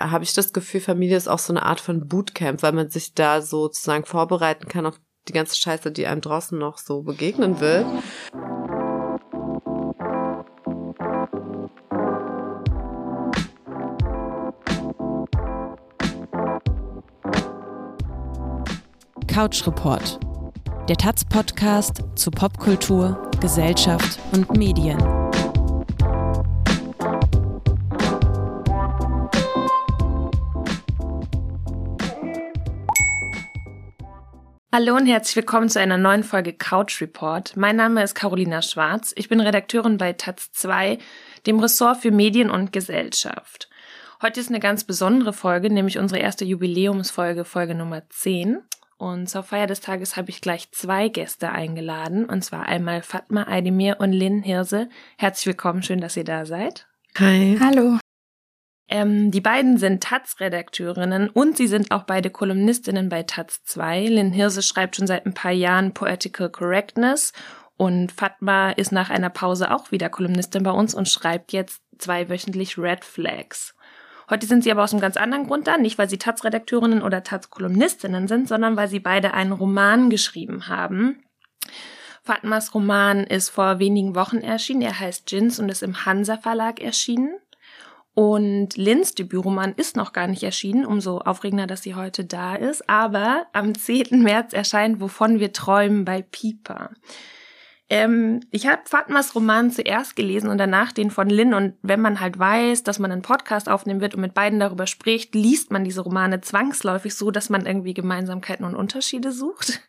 habe ich das Gefühl, Familie ist auch so eine Art von Bootcamp, weil man sich da sozusagen vorbereiten kann auf die ganze Scheiße, die einem draußen noch so begegnen will. Couch Report, der Taz-Podcast zu Popkultur, Gesellschaft und Medien. Hallo und herzlich willkommen zu einer neuen Folge Couch Report. Mein Name ist Carolina Schwarz. Ich bin Redakteurin bei Taz 2, dem Ressort für Medien und Gesellschaft. Heute ist eine ganz besondere Folge, nämlich unsere erste Jubiläumsfolge, Folge Nummer 10. Und zur Feier des Tages habe ich gleich zwei Gäste eingeladen, und zwar einmal Fatma Aydemir und Lynn Hirse. Herzlich willkommen, schön, dass ihr da seid. Hi. Hallo. Ähm, die beiden sind Taz-Redakteurinnen und sie sind auch beide Kolumnistinnen bei Taz 2. Lynn Hirse schreibt schon seit ein paar Jahren Poetical Correctness und Fatma ist nach einer Pause auch wieder Kolumnistin bei uns und schreibt jetzt zweiwöchentlich Red Flags. Heute sind sie aber aus einem ganz anderen Grund da, nicht weil sie Taz-Redakteurinnen oder Taz-Kolumnistinnen sind, sondern weil sie beide einen Roman geschrieben haben. Fatmas Roman ist vor wenigen Wochen erschienen. Er heißt Jins und ist im Hansa Verlag erschienen. Und Lins Debütroman ist noch gar nicht erschienen, umso aufregender, dass sie heute da ist. Aber am 10. März erscheint Wovon wir träumen bei Pieper. Ähm, ich habe Fatmas Roman zuerst gelesen und danach den von Lynn. Und wenn man halt weiß, dass man einen Podcast aufnehmen wird und mit beiden darüber spricht, liest man diese Romane zwangsläufig so, dass man irgendwie Gemeinsamkeiten und Unterschiede sucht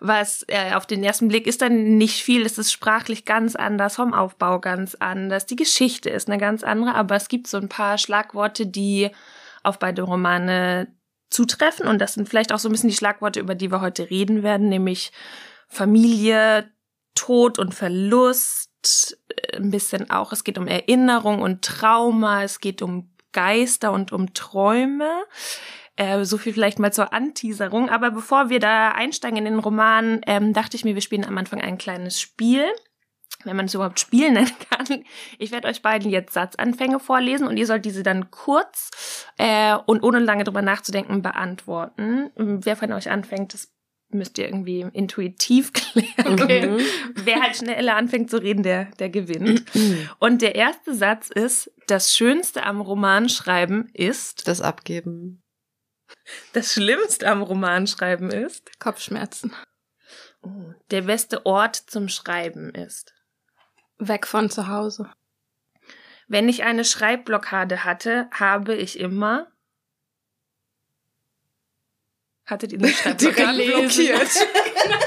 was äh, auf den ersten Blick ist dann nicht viel. Es ist sprachlich ganz anders, vom Aufbau ganz anders. Die Geschichte ist eine ganz andere, aber es gibt so ein paar Schlagworte, die auf beide Romane zutreffen. Und das sind vielleicht auch so ein bisschen die Schlagworte, über die wir heute reden werden, nämlich Familie, Tod und Verlust, äh, ein bisschen auch, es geht um Erinnerung und Trauma, es geht um Geister und um Träume. Äh, so viel vielleicht mal zur Anteaserung. Aber bevor wir da einsteigen in den Roman, ähm, dachte ich mir, wir spielen am Anfang ein kleines Spiel wenn man es überhaupt Spiel nennen kann. Ich werde euch beiden jetzt Satzanfänge vorlesen und ihr sollt diese dann kurz äh, und ohne lange drüber nachzudenken beantworten. Wer von euch anfängt, das müsst ihr irgendwie intuitiv klären. Okay. Mhm. Wer halt schneller anfängt zu reden, der, der gewinnt. und der erste Satz ist, das Schönste am Romanschreiben ist... Das Abgeben. Das Schlimmste am Romanschreiben ist Kopfschmerzen. Oh, der beste Ort zum Schreiben ist weg von zu Hause. Wenn ich eine Schreibblockade hatte, habe ich immer Hattet ihr eine Schreibblockade blockiert?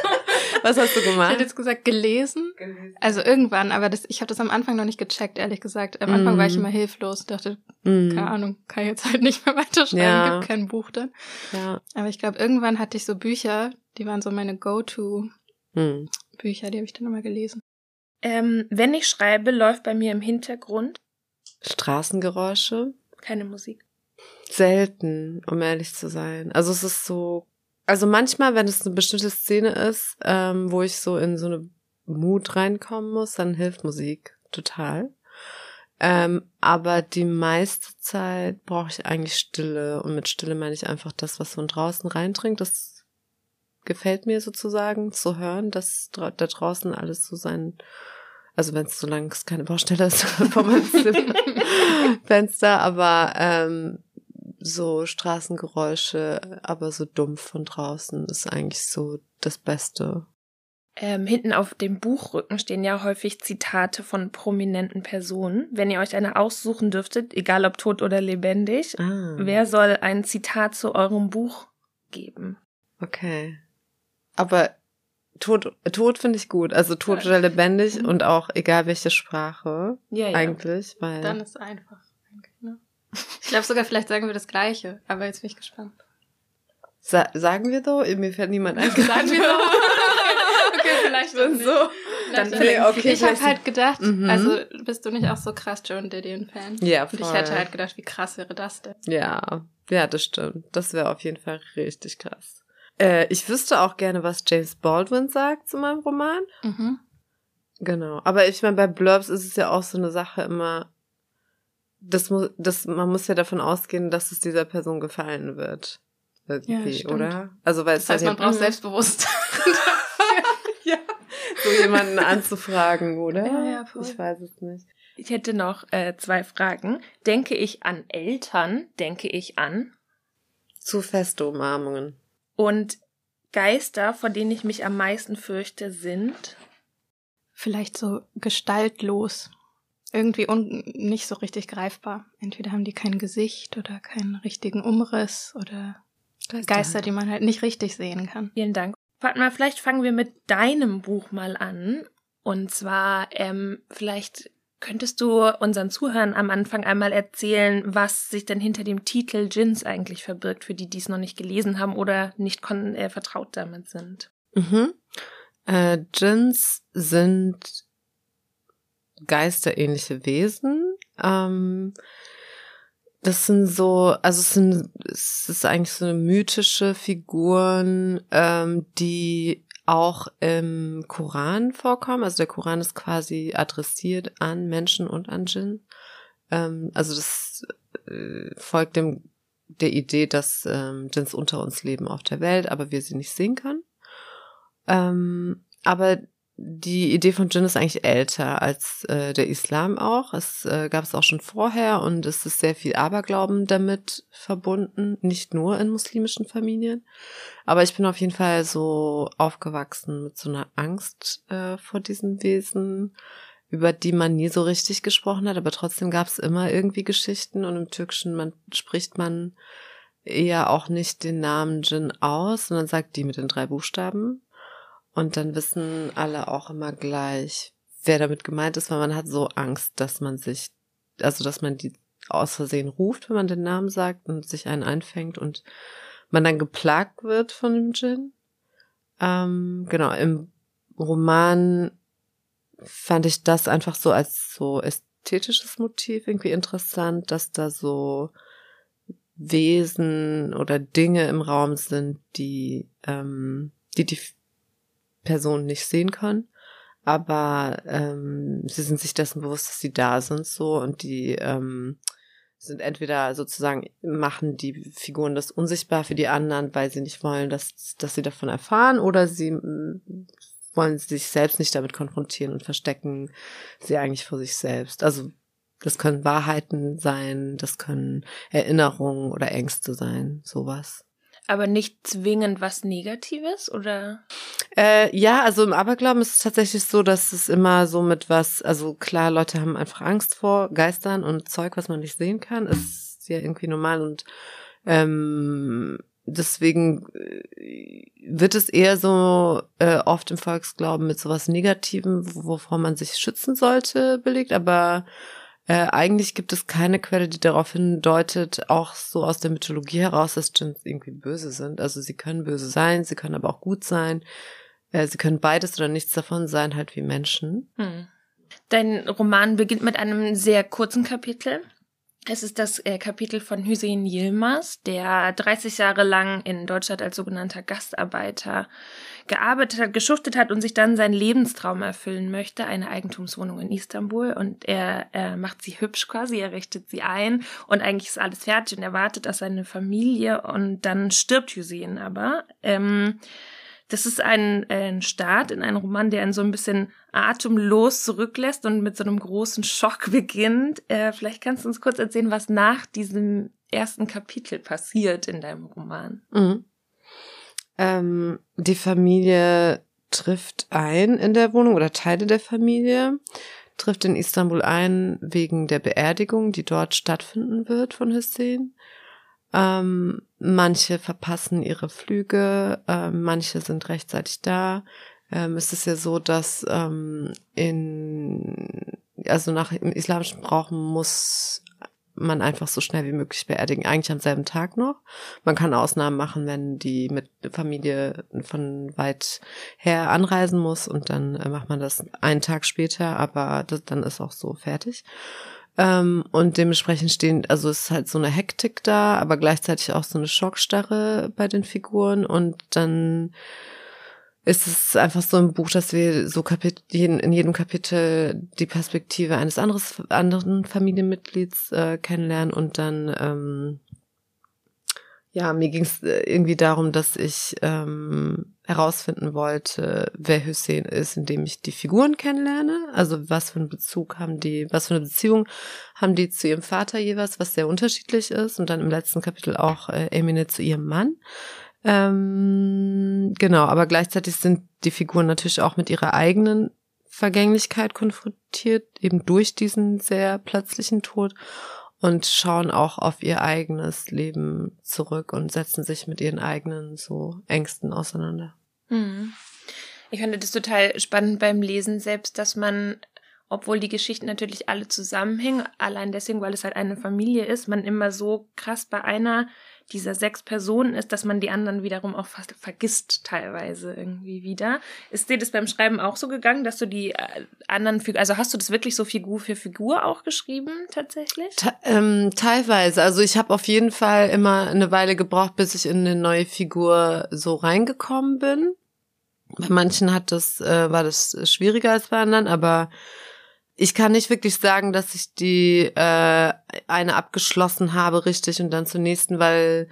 Was hast du gemacht? Ich hätte jetzt gesagt gelesen. gelesen. Also irgendwann, aber das, ich habe das am Anfang noch nicht gecheckt, ehrlich gesagt. Am Anfang mm. war ich mm. immer hilflos, dachte, mm. keine Ahnung, kann ich jetzt halt nicht mehr weiterschreiben, ja. gibt kein Buch dann. Ja. Aber ich glaube, irgendwann hatte ich so Bücher, die waren so meine Go-To-Bücher, mm. die habe ich dann immer gelesen. Ähm, wenn ich schreibe, läuft bei mir im Hintergrund Straßengeräusche. Keine Musik. Selten, um ehrlich zu sein. Also es ist so, also manchmal, wenn es eine bestimmte Szene ist, ähm, wo ich so in so eine Mut reinkommen muss, dann hilft Musik total. Ähm, aber die meiste Zeit brauche ich eigentlich Stille. Und mit Stille meine ich einfach das, was von draußen reindringt. Das gefällt mir sozusagen zu hören, dass da draußen alles so sein, also wenn es so lange keine Baustelle ist vor meinem Fenster, aber ähm, so Straßengeräusche, aber so dumpf von draußen ist eigentlich so das Beste. Ähm, hinten auf dem Buchrücken stehen ja häufig Zitate von prominenten Personen. Wenn ihr euch eine aussuchen dürftet, egal ob tot oder lebendig, ah. wer soll ein Zitat zu eurem Buch geben? Okay. Aber tot, tot finde ich gut. Also tot oder lebendig und auch egal welche Sprache. Ja, ja. Eigentlich, weil. Dann ist einfach. Ich glaube sogar, vielleicht sagen wir das Gleiche, aber jetzt bin ich gespannt. Sa sagen wir so? Mir fällt niemand ein. Sagen wir so? okay, vielleicht dann so. Dann okay, okay, ich habe halt gedacht, mhm. also bist du nicht auch so krass Joan Didion-Fan? Ja, voll. Und ich hätte halt gedacht, wie krass wäre das denn? Ja, ja, das stimmt. Das wäre auf jeden Fall richtig krass. Äh, ich wüsste auch gerne, was James Baldwin sagt zu meinem Roman. Mhm. Genau. Aber ich meine, bei Blurbs ist es ja auch so eine Sache immer, das muss, das, man muss ja davon ausgehen, dass es dieser Person gefallen wird. Irgendwie, ja, oder? Also, weil das es heißt, halt man braucht Selbstbewusstsein. ja, so jemanden anzufragen, oder? Ja, ja, voll. Ich weiß es nicht. Ich hätte noch äh, zwei Fragen. Denke ich an Eltern? Denke ich an? Zu feste Umarmungen. Und Geister, vor denen ich mich am meisten fürchte, sind? Vielleicht so gestaltlos. Irgendwie un nicht so richtig greifbar. Entweder haben die kein Gesicht oder keinen richtigen Umriss oder Geister. Geister, die man halt nicht richtig sehen kann. Vielen Dank. Warte mal, vielleicht fangen wir mit deinem Buch mal an. Und zwar, ähm, vielleicht könntest du unseren Zuhörern am Anfang einmal erzählen, was sich denn hinter dem Titel Jins eigentlich verbirgt, für die, die es noch nicht gelesen haben oder nicht äh, vertraut damit sind. Mhm. Äh, Djinns sind geisterähnliche Wesen. Ähm, das sind so, also es sind, es ist eigentlich so eine mythische Figuren, ähm, die auch im Koran vorkommen. Also der Koran ist quasi adressiert an Menschen und an Djinn. Ähm, also das äh, folgt dem der Idee, dass ähm, Djinns unter uns leben auf der Welt, aber wir sie nicht sehen können. Ähm, aber die Idee von Djinn ist eigentlich älter als äh, der Islam auch. Es äh, gab es auch schon vorher und es ist sehr viel Aberglauben damit verbunden, nicht nur in muslimischen Familien. Aber ich bin auf jeden Fall so aufgewachsen mit so einer Angst äh, vor diesen Wesen, über die man nie so richtig gesprochen hat, aber trotzdem gab es immer irgendwie Geschichten und im Türkischen man, spricht man eher auch nicht den Namen Djinn aus, sondern sagt die mit den drei Buchstaben. Und dann wissen alle auch immer gleich, wer damit gemeint ist, weil man hat so Angst, dass man sich, also dass man die aus Versehen ruft, wenn man den Namen sagt und sich einen einfängt und man dann geplagt wird von dem Djinn. Ähm, genau, im Roman fand ich das einfach so als so ästhetisches Motiv irgendwie interessant, dass da so Wesen oder Dinge im Raum sind, die, ähm, die die Person nicht sehen kann. Aber ähm, sie sind sich dessen bewusst, dass sie da sind so und die ähm, sind entweder sozusagen machen die Figuren das unsichtbar für die anderen, weil sie nicht wollen, dass, dass sie davon erfahren, oder sie wollen sich selbst nicht damit konfrontieren und verstecken sie eigentlich vor sich selbst. Also das können Wahrheiten sein, das können Erinnerungen oder Ängste sein, sowas. Aber nicht zwingend was Negatives, oder? Äh, ja, also im Aberglauben ist es tatsächlich so, dass es immer so mit was, also klar, Leute haben einfach Angst vor Geistern und Zeug, was man nicht sehen kann, ist ja irgendwie normal und ähm, deswegen äh, wird es eher so äh, oft im Volksglauben mit sowas Negativem, wovor man sich schützen sollte, belegt, aber äh, eigentlich gibt es keine Quelle, die darauf hindeutet, auch so aus der Mythologie heraus, dass Djinns irgendwie böse sind. Also sie können böse sein, sie können aber auch gut sein. Äh, sie können beides oder nichts davon sein, halt wie Menschen. Hm. Dein Roman beginnt mit einem sehr kurzen Kapitel. Es ist das äh, Kapitel von Hüseyin Yilmaz, der 30 Jahre lang in Deutschland als sogenannter Gastarbeiter gearbeitet hat, geschuftet hat und sich dann seinen Lebenstraum erfüllen möchte, eine Eigentumswohnung in Istanbul. Und er, er macht sie hübsch quasi, er richtet sie ein und eigentlich ist alles fertig und er wartet auf seine Familie und dann stirbt Hüseyin aber. Ähm, das ist ein, ein Start in einen Roman, der einen so ein bisschen atemlos zurücklässt und mit so einem großen Schock beginnt. Äh, vielleicht kannst du uns kurz erzählen, was nach diesem ersten Kapitel passiert in deinem Roman. Mhm. Ähm, die Familie trifft ein in der Wohnung oder Teile der Familie trifft in Istanbul ein wegen der Beerdigung, die dort stattfinden wird von Hussein. Ähm, manche verpassen ihre Flüge, äh, manche sind rechtzeitig da. Ähm, es ist ja so, dass ähm, in also nach im islamischen Brauch muss man einfach so schnell wie möglich beerdigen. Eigentlich am selben Tag noch. Man kann Ausnahmen machen, wenn die mit Familie von weit her anreisen muss und dann äh, macht man das einen Tag später, aber das, dann ist auch so fertig. Ähm, und dementsprechend stehen, also es ist halt so eine Hektik da, aber gleichzeitig auch so eine Schockstarre bei den Figuren und dann ist es einfach so ein Buch, dass wir so Kapit in jedem Kapitel die Perspektive eines anderes, anderen Familienmitglieds äh, kennenlernen und dann ähm, ja, mir ging es äh, irgendwie darum, dass ich ähm, herausfinden wollte, wer Hussein ist, indem ich die Figuren kennenlerne. Also was für einen Bezug haben die, was für eine Beziehung haben die zu ihrem Vater jeweils, was sehr unterschiedlich ist. Und dann im letzten Kapitel auch äh, Emine zu ihrem Mann. Ähm, genau, aber gleichzeitig sind die Figuren natürlich auch mit ihrer eigenen Vergänglichkeit konfrontiert, eben durch diesen sehr plötzlichen Tod und schauen auch auf ihr eigenes Leben zurück und setzen sich mit ihren eigenen so Ängsten auseinander. Mhm. Ich finde das total spannend beim Lesen selbst, dass man, obwohl die Geschichten natürlich alle zusammenhängen, allein deswegen, weil es halt eine Familie ist, man immer so krass bei einer dieser sechs Personen ist, dass man die anderen wiederum auch fast vergisst teilweise irgendwie wieder. Ist dir das beim Schreiben auch so gegangen, dass du die äh, anderen also hast du das wirklich so Figur für Figur auch geschrieben tatsächlich? Te ähm, teilweise. Also ich habe auf jeden Fall immer eine Weile gebraucht, bis ich in eine neue Figur so reingekommen bin. Bei manchen hat das, äh, war das schwieriger als bei anderen, aber ich kann nicht wirklich sagen, dass ich die äh, eine abgeschlossen habe, richtig, und dann zur nächsten, weil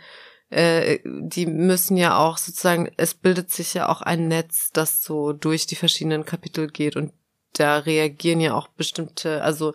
äh, die müssen ja auch sozusagen, es bildet sich ja auch ein Netz, das so durch die verschiedenen Kapitel geht und da reagieren ja auch bestimmte, also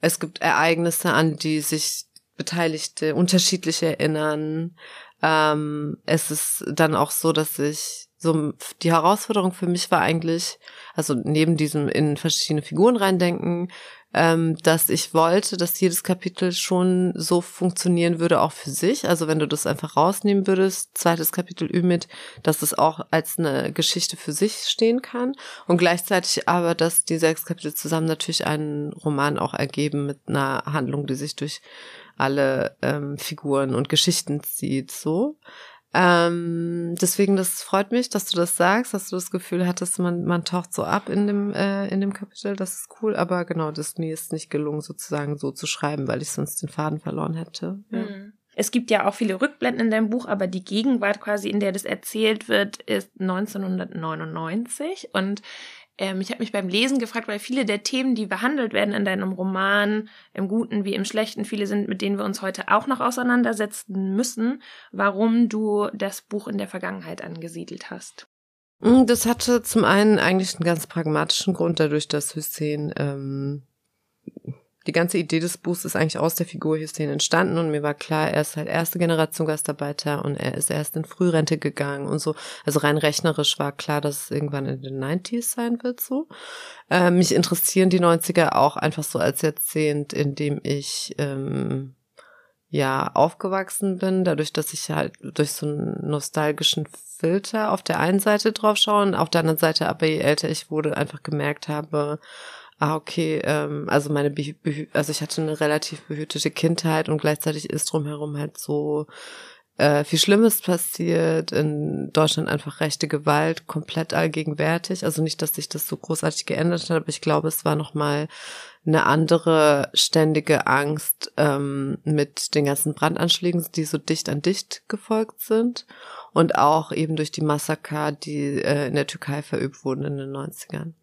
es gibt Ereignisse, an die sich Beteiligte unterschiedlich erinnern. Ähm, es ist dann auch so, dass ich so die Herausforderung für mich war eigentlich, also neben diesem in verschiedene Figuren reindenken, ähm, dass ich wollte, dass jedes Kapitel schon so funktionieren würde, auch für sich. Also wenn du das einfach rausnehmen würdest, zweites Kapitel Ümit, dass es auch als eine Geschichte für sich stehen kann und gleichzeitig aber, dass die sechs Kapitel zusammen natürlich einen Roman auch ergeben mit einer Handlung, die sich durch alle ähm, Figuren und Geschichten zieht, so. Ähm, deswegen, das freut mich, dass du das sagst, dass du das Gefühl hattest, man, man taucht so ab in dem, äh, in dem Kapitel, das ist cool, aber genau, das mir ist nicht gelungen, sozusagen so zu schreiben, weil ich sonst den Faden verloren hätte. Ja. Mhm. Es gibt ja auch viele Rückblenden in deinem Buch, aber die Gegenwart quasi, in der das erzählt wird, ist 1999 und ähm, ich habe mich beim Lesen gefragt, weil viele der Themen, die behandelt werden in deinem Roman, im Guten wie im Schlechten, viele sind, mit denen wir uns heute auch noch auseinandersetzen müssen, warum du das Buch in der Vergangenheit angesiedelt hast. Mm, das hatte zum einen eigentlich einen ganz pragmatischen Grund, dadurch, dass Hussein ähm, die ganze Idee des Buchs ist eigentlich aus der Figur Hussein entstanden und mir war klar, er ist halt erste Generation Gastarbeiter und er ist erst in Frührente gegangen und so. Also rein rechnerisch war klar, dass es irgendwann in den 90s sein wird so. Äh, mich interessieren die 90er auch einfach so als Jahrzehnt, in dem ich ähm, ja aufgewachsen bin, dadurch, dass ich halt durch so einen nostalgischen Filter auf der einen Seite drauf schaue und auf der anderen Seite aber je älter ich wurde, einfach gemerkt habe, ah, okay, ähm, also meine, Be also ich hatte eine relativ behütete Kindheit und gleichzeitig ist drumherum halt so äh, viel Schlimmes passiert. In Deutschland einfach rechte Gewalt komplett allgegenwärtig. Also nicht, dass sich das so großartig geändert hat, aber ich glaube, es war nochmal eine andere ständige Angst ähm, mit den ganzen Brandanschlägen, die so dicht an dicht gefolgt sind und auch eben durch die Massaker, die äh, in der Türkei verübt wurden in den 90ern.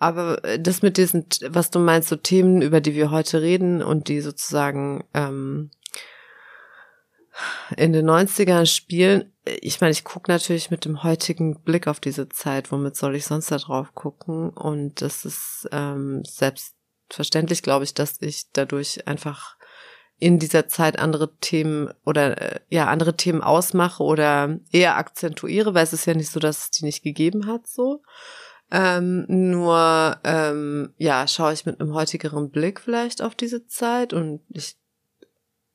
Aber äh, das mit diesen, was du meinst, so Themen, über die wir heute reden und die sozusagen ähm, in den 90ern spielen, ich meine, ich gucke natürlich mit dem heutigen Blick auf diese Zeit, womit soll ich sonst da drauf gucken? Und das ist ähm, selbstverständlich, glaube ich, dass ich dadurch einfach in dieser Zeit andere Themen oder äh, ja andere Themen ausmache oder eher akzentuiere, weil es ist ja nicht so, dass es die nicht gegeben hat so. Ähm, nur ähm, ja schaue ich mit einem heutigeren Blick vielleicht auf diese Zeit und ich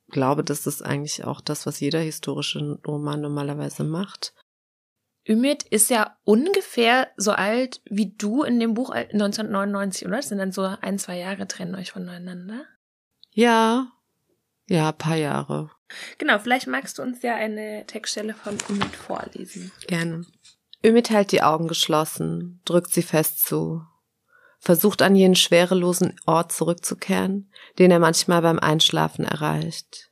glaube, das ist eigentlich auch das, was jeder historische Roman normalerweise macht. Ümit ist ja ungefähr so alt wie du in dem Buch 1999, oder? Das sind dann so ein, zwei Jahre trennen euch voneinander. Ja, ja, paar Jahre. Genau, vielleicht magst du uns ja eine Textstelle von Ümit vorlesen. Gerne. Ümit hält die Augen geschlossen, drückt sie fest zu, versucht an jenen schwerelosen Ort zurückzukehren, den er manchmal beim Einschlafen erreicht.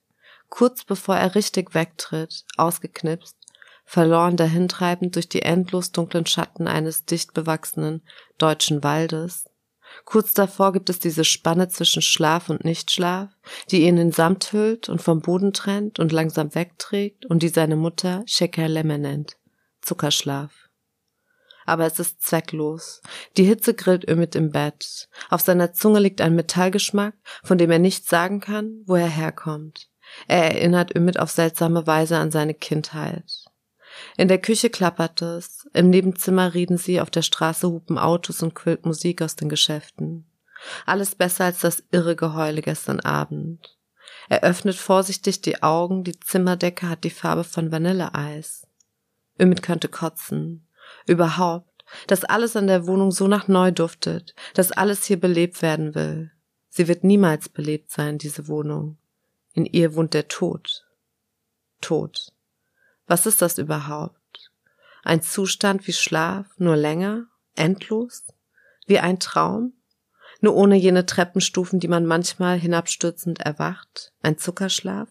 Kurz bevor er richtig wegtritt, ausgeknipst, verloren dahintreibend durch die endlos dunklen Schatten eines dicht bewachsenen deutschen Waldes. Kurz davor gibt es diese Spanne zwischen Schlaf und Nichtschlaf, die ihn in Samt hüllt und vom Boden trennt und langsam wegträgt und die seine Mutter Shekerlemme nennt. Zuckerschlaf. Aber es ist zwecklos. Die Hitze grillt Ümit im Bett. Auf seiner Zunge liegt ein Metallgeschmack, von dem er nicht sagen kann, wo er herkommt. Er erinnert Ümit auf seltsame Weise an seine Kindheit. In der Küche klappert es, im Nebenzimmer reden sie, auf der Straße hupen Autos und quillt Musik aus den Geschäften. Alles besser als das irre Geheule gestern Abend. Er öffnet vorsichtig die Augen, die Zimmerdecke hat die Farbe von Vanilleeis. Ümit könnte kotzen. Überhaupt, dass alles an der Wohnung so nach neu duftet, dass alles hier belebt werden will. Sie wird niemals belebt sein, diese Wohnung. In ihr wohnt der Tod. Tod. Was ist das überhaupt? Ein Zustand wie Schlaf, nur länger, endlos, wie ein Traum, nur ohne jene Treppenstufen, die man manchmal hinabstürzend erwacht, ein Zuckerschlaf?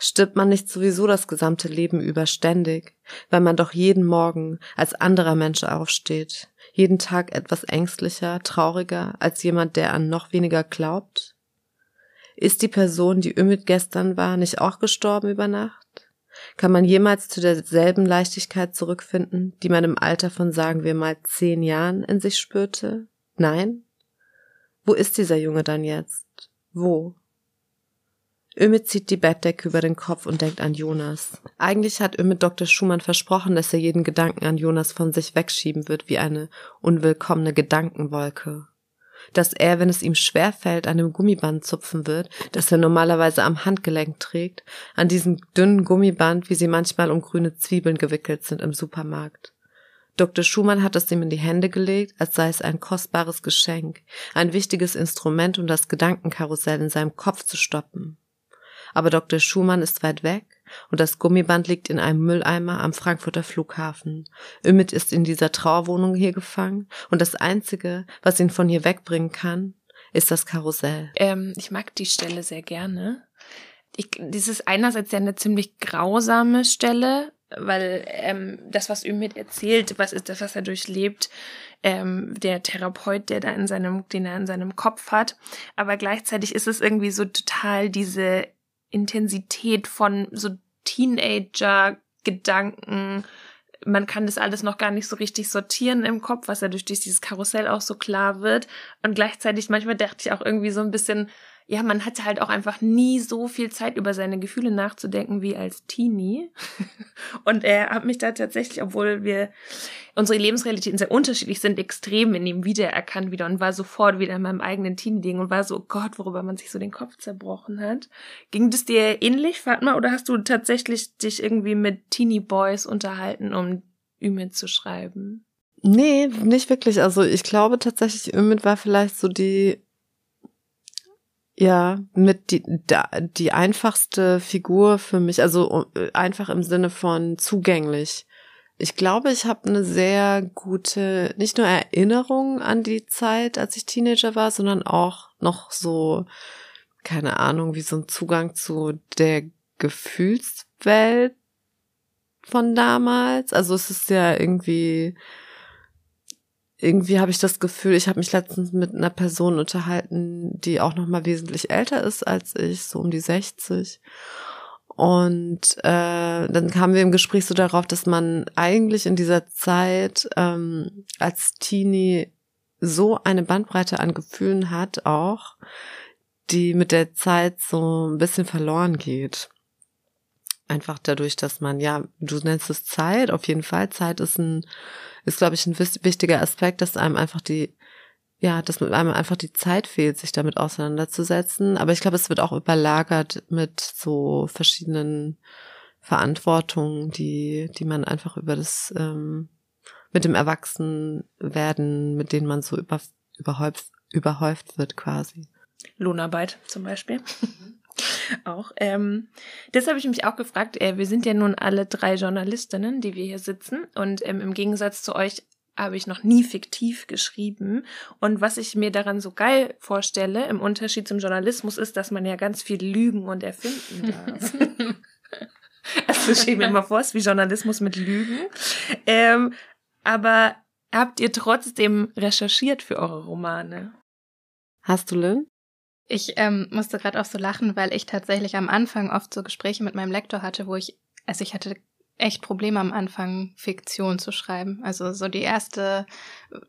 Stirbt man nicht sowieso das gesamte Leben über ständig, weil man doch jeden Morgen als anderer Mensch aufsteht, jeden Tag etwas ängstlicher, trauriger als jemand, der an noch weniger glaubt? Ist die Person, die Ümit gestern war, nicht auch gestorben über Nacht? Kann man jemals zu derselben Leichtigkeit zurückfinden, die man im Alter von sagen wir mal zehn Jahren in sich spürte? Nein? Wo ist dieser Junge dann jetzt? Wo? Ümit zieht die Bettdecke über den Kopf und denkt an Jonas. Eigentlich hat Ümit Dr. Schumann versprochen, dass er jeden Gedanken an Jonas von sich wegschieben wird wie eine unwillkommene Gedankenwolke dass er, wenn es ihm schwerfällt, an dem Gummiband zupfen wird, das er normalerweise am Handgelenk trägt, an diesem dünnen Gummiband, wie sie manchmal um grüne Zwiebeln gewickelt sind im Supermarkt. Dr. Schumann hat es ihm in die Hände gelegt, als sei es ein kostbares Geschenk, ein wichtiges Instrument, um das Gedankenkarussell in seinem Kopf zu stoppen. Aber Dr. Schumann ist weit weg und das Gummiband liegt in einem Mülleimer am Frankfurter Flughafen. Ümit ist in dieser Trauerwohnung hier gefangen und das Einzige, was ihn von hier wegbringen kann, ist das Karussell. Ähm, ich mag die Stelle sehr gerne. Ich, das ist einerseits ja eine ziemlich grausame Stelle, weil ähm, das, was Ümit erzählt, was ist das, was er durchlebt, ähm, der Therapeut, der da in seinem, den er in seinem Kopf hat. Aber gleichzeitig ist es irgendwie so total diese Intensität von so Teenager-Gedanken. Man kann das alles noch gar nicht so richtig sortieren im Kopf, was ja durch dieses Karussell auch so klar wird. Und gleichzeitig manchmal dachte ich auch irgendwie so ein bisschen, ja, man hatte halt auch einfach nie so viel Zeit über seine Gefühle nachzudenken wie als Teenie. Und er hat mich da tatsächlich, obwohl wir unsere Lebensrealitäten sehr unterschiedlich sind, extrem in ihm wiedererkannt wieder und war sofort wieder in meinem eigenen Teenie-Ding und war so, Gott, worüber man sich so den Kopf zerbrochen hat. Ging das dir ähnlich, Fatma, oder hast du tatsächlich dich irgendwie mit Teenie-Boys unterhalten, um Ümit zu schreiben? Nee, nicht wirklich. Also ich glaube tatsächlich, Ümit war vielleicht so die ja, mit die, die einfachste Figur für mich, also äh, einfach im Sinne von zugänglich. Ich glaube, ich habe eine sehr gute, nicht nur Erinnerung an die Zeit, als ich Teenager war, sondern auch noch so, keine Ahnung, wie so ein Zugang zu der Gefühlswelt von damals. Also es ist ja irgendwie, irgendwie habe ich das Gefühl, ich habe mich letztens mit einer Person unterhalten, die auch noch mal wesentlich älter ist als ich, so um die 60. Und äh, dann kamen wir im Gespräch so darauf, dass man eigentlich in dieser Zeit ähm, als Teenie so eine Bandbreite an Gefühlen hat, auch, die mit der Zeit so ein bisschen verloren geht. Einfach dadurch, dass man, ja, du nennst es Zeit, auf jeden Fall. Zeit ist ein ist, glaube ich, ein wichtiger Aspekt, dass einem einfach die, ja, dass mit einem einfach die Zeit fehlt, sich damit auseinanderzusetzen. Aber ich glaube, es wird auch überlagert mit so verschiedenen Verantwortungen, die, die man einfach über das, ähm, mit dem Erwachsenwerden, mit denen man so über, überhäuft, überhäuft wird quasi. Lohnarbeit zum Beispiel. auch. Ähm, das habe ich mich auch gefragt. Äh, wir sind ja nun alle drei Journalistinnen, die wir hier sitzen. Und ähm, im Gegensatz zu euch habe ich noch nie fiktiv geschrieben. Und was ich mir daran so geil vorstelle, im Unterschied zum Journalismus, ist, dass man ja ganz viel lügen und erfinden darf. also Das stelle mir immer vor, es ist wie Journalismus mit Lügen. Ähm, aber habt ihr trotzdem recherchiert für eure Romane? Hast du, Lynn? Ich ähm, musste gerade auch so lachen, weil ich tatsächlich am Anfang oft so Gespräche mit meinem Lektor hatte, wo ich, also ich hatte echt Probleme am Anfang, Fiktion zu schreiben. Also so die erste,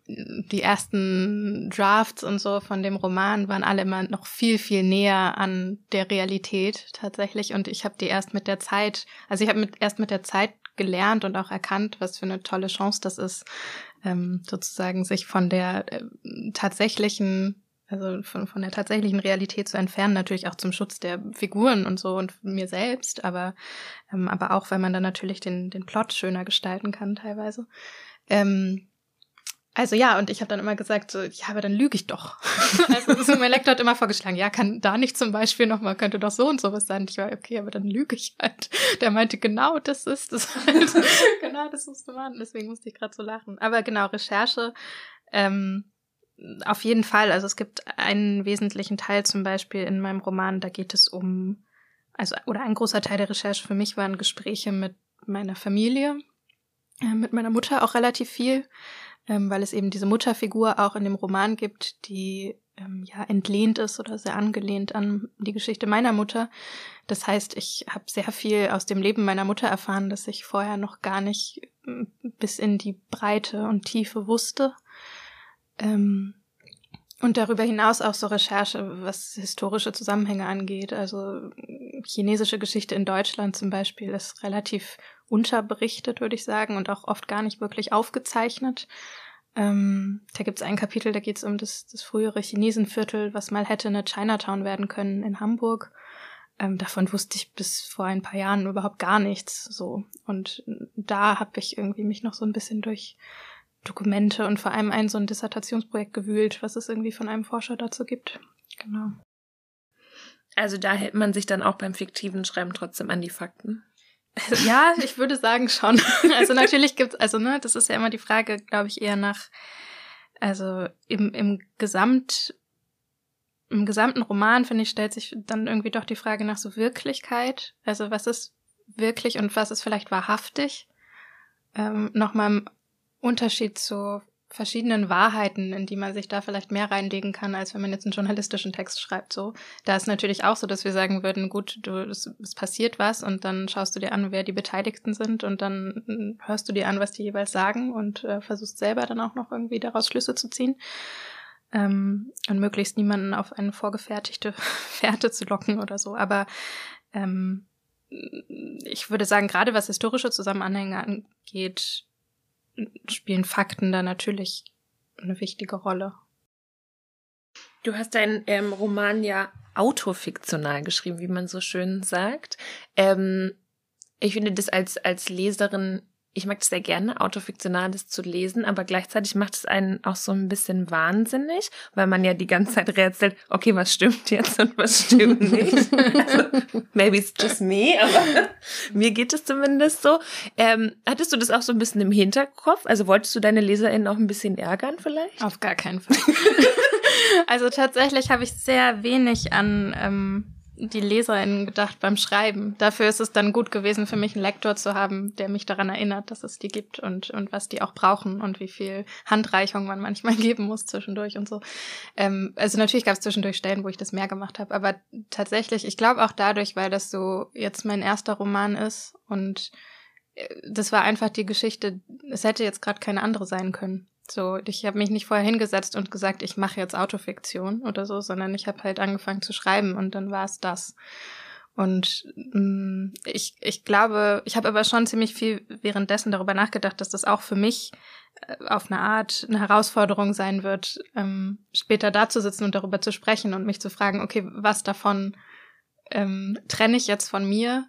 die ersten Drafts und so von dem Roman waren alle immer noch viel, viel näher an der Realität tatsächlich. Und ich habe die erst mit der Zeit, also ich habe mit, erst mit der Zeit gelernt und auch erkannt, was für eine tolle Chance das ist, ähm, sozusagen sich von der äh, tatsächlichen also von, von der tatsächlichen Realität zu entfernen, natürlich auch zum Schutz der Figuren und so und mir selbst, aber, ähm, aber auch, weil man dann natürlich den, den Plot schöner gestalten kann teilweise. Ähm, also ja, und ich habe dann immer gesagt, so, ja, aber dann lüge ich doch. also so mein Lektor hat immer vorgeschlagen, ja, kann da nicht zum Beispiel nochmal, könnte doch so und sowas sein. Ich war, okay, aber dann lüge ich halt. Der meinte, genau das ist es halt. genau, das musst du machen. Deswegen musste ich gerade so lachen. Aber genau, Recherche, ähm, auf jeden Fall. Also es gibt einen wesentlichen Teil zum Beispiel in meinem Roman, da geht es um, also, oder ein großer Teil der Recherche für mich waren Gespräche mit meiner Familie, äh, mit meiner Mutter auch relativ viel, ähm, weil es eben diese Mutterfigur auch in dem Roman gibt, die ähm, ja entlehnt ist oder sehr angelehnt an die Geschichte meiner Mutter. Das heißt, ich habe sehr viel aus dem Leben meiner Mutter erfahren, das ich vorher noch gar nicht bis in die Breite und Tiefe wusste. Ähm, und darüber hinaus auch so Recherche, was historische Zusammenhänge angeht. Also chinesische Geschichte in Deutschland zum Beispiel ist relativ unterberichtet, würde ich sagen, und auch oft gar nicht wirklich aufgezeichnet. Ähm, da gibt es ein Kapitel, da geht es um das, das frühere Chinesenviertel, was mal hätte eine Chinatown werden können in Hamburg. Ähm, davon wusste ich bis vor ein paar Jahren überhaupt gar nichts. So und da habe ich irgendwie mich noch so ein bisschen durch Dokumente und vor allem ein so ein Dissertationsprojekt gewühlt, was es irgendwie von einem Forscher dazu gibt. Genau. Also da hält man sich dann auch beim fiktiven Schreiben trotzdem an die Fakten. Also, ja, ich würde sagen schon. Also natürlich gibt's, also ne, das ist ja immer die Frage, glaube ich, eher nach, also im, im Gesamt, im gesamten Roman, finde ich, stellt sich dann irgendwie doch die Frage nach so Wirklichkeit. Also was ist wirklich und was ist vielleicht wahrhaftig? Ähm, Nochmal Unterschied zu verschiedenen Wahrheiten, in die man sich da vielleicht mehr reinlegen kann, als wenn man jetzt einen journalistischen Text schreibt. So, da ist natürlich auch so, dass wir sagen würden, gut, du, es, es passiert was und dann schaust du dir an, wer die Beteiligten sind und dann hm, hörst du dir an, was die jeweils sagen und äh, versuchst selber dann auch noch irgendwie daraus Schlüsse zu ziehen ähm, und möglichst niemanden auf eine vorgefertigte Fährte zu locken oder so. Aber ähm, ich würde sagen, gerade was historische Zusammenhänge angeht, spielen Fakten da natürlich eine wichtige Rolle. Du hast deinen ähm, Roman ja autofiktional geschrieben, wie man so schön sagt. Ähm, ich finde das als, als Leserin ich mag es sehr gerne, Autofiktionales zu lesen, aber gleichzeitig macht es einen auch so ein bisschen wahnsinnig, weil man ja die ganze Zeit rätselt, okay, was stimmt jetzt und was stimmt nicht. also, maybe it's just me, aber mir geht es zumindest so. Ähm, hattest du das auch so ein bisschen im Hinterkopf? Also wolltest du deine LeserInnen auch ein bisschen ärgern vielleicht? Auf gar keinen Fall. also tatsächlich habe ich sehr wenig an ähm, die LeserInnen gedacht beim Schreiben. Dafür ist es dann gut gewesen für mich, einen Lektor zu haben, der mich daran erinnert, dass es die gibt und, und was die auch brauchen und wie viel Handreichung man manchmal geben muss zwischendurch und so. Ähm, also natürlich gab es zwischendurch Stellen, wo ich das mehr gemacht habe, aber tatsächlich, ich glaube auch dadurch, weil das so jetzt mein erster Roman ist und äh, das war einfach die Geschichte, es hätte jetzt gerade keine andere sein können. So, ich habe mich nicht vorher hingesetzt und gesagt, ich mache jetzt Autofiktion oder so, sondern ich habe halt angefangen zu schreiben und dann war es das. Und mh, mm, ich, ich glaube, ich habe aber schon ziemlich viel währenddessen darüber nachgedacht, dass das auch für mich äh, auf eine Art eine Herausforderung sein wird, ähm, später da zu sitzen und darüber zu sprechen und mich zu fragen, okay, was davon ähm, trenne ich jetzt von mir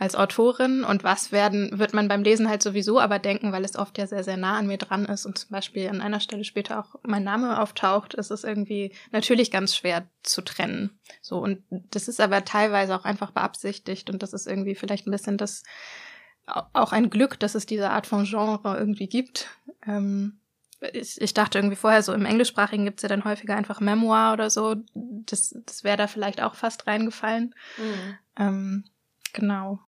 als Autorin und was werden, wird man beim Lesen halt sowieso aber denken, weil es oft ja sehr, sehr nah an mir dran ist und zum Beispiel an einer Stelle später auch mein Name auftaucht, ist es irgendwie natürlich ganz schwer zu trennen. So, und das ist aber teilweise auch einfach beabsichtigt und das ist irgendwie vielleicht ein bisschen das, auch ein Glück, dass es diese Art von Genre irgendwie gibt. Ähm, ich, ich dachte irgendwie vorher so, im Englischsprachigen gibt's ja dann häufiger einfach Memoir oder so. Das, das wäre da vielleicht auch fast reingefallen. Mhm. Ähm, genau.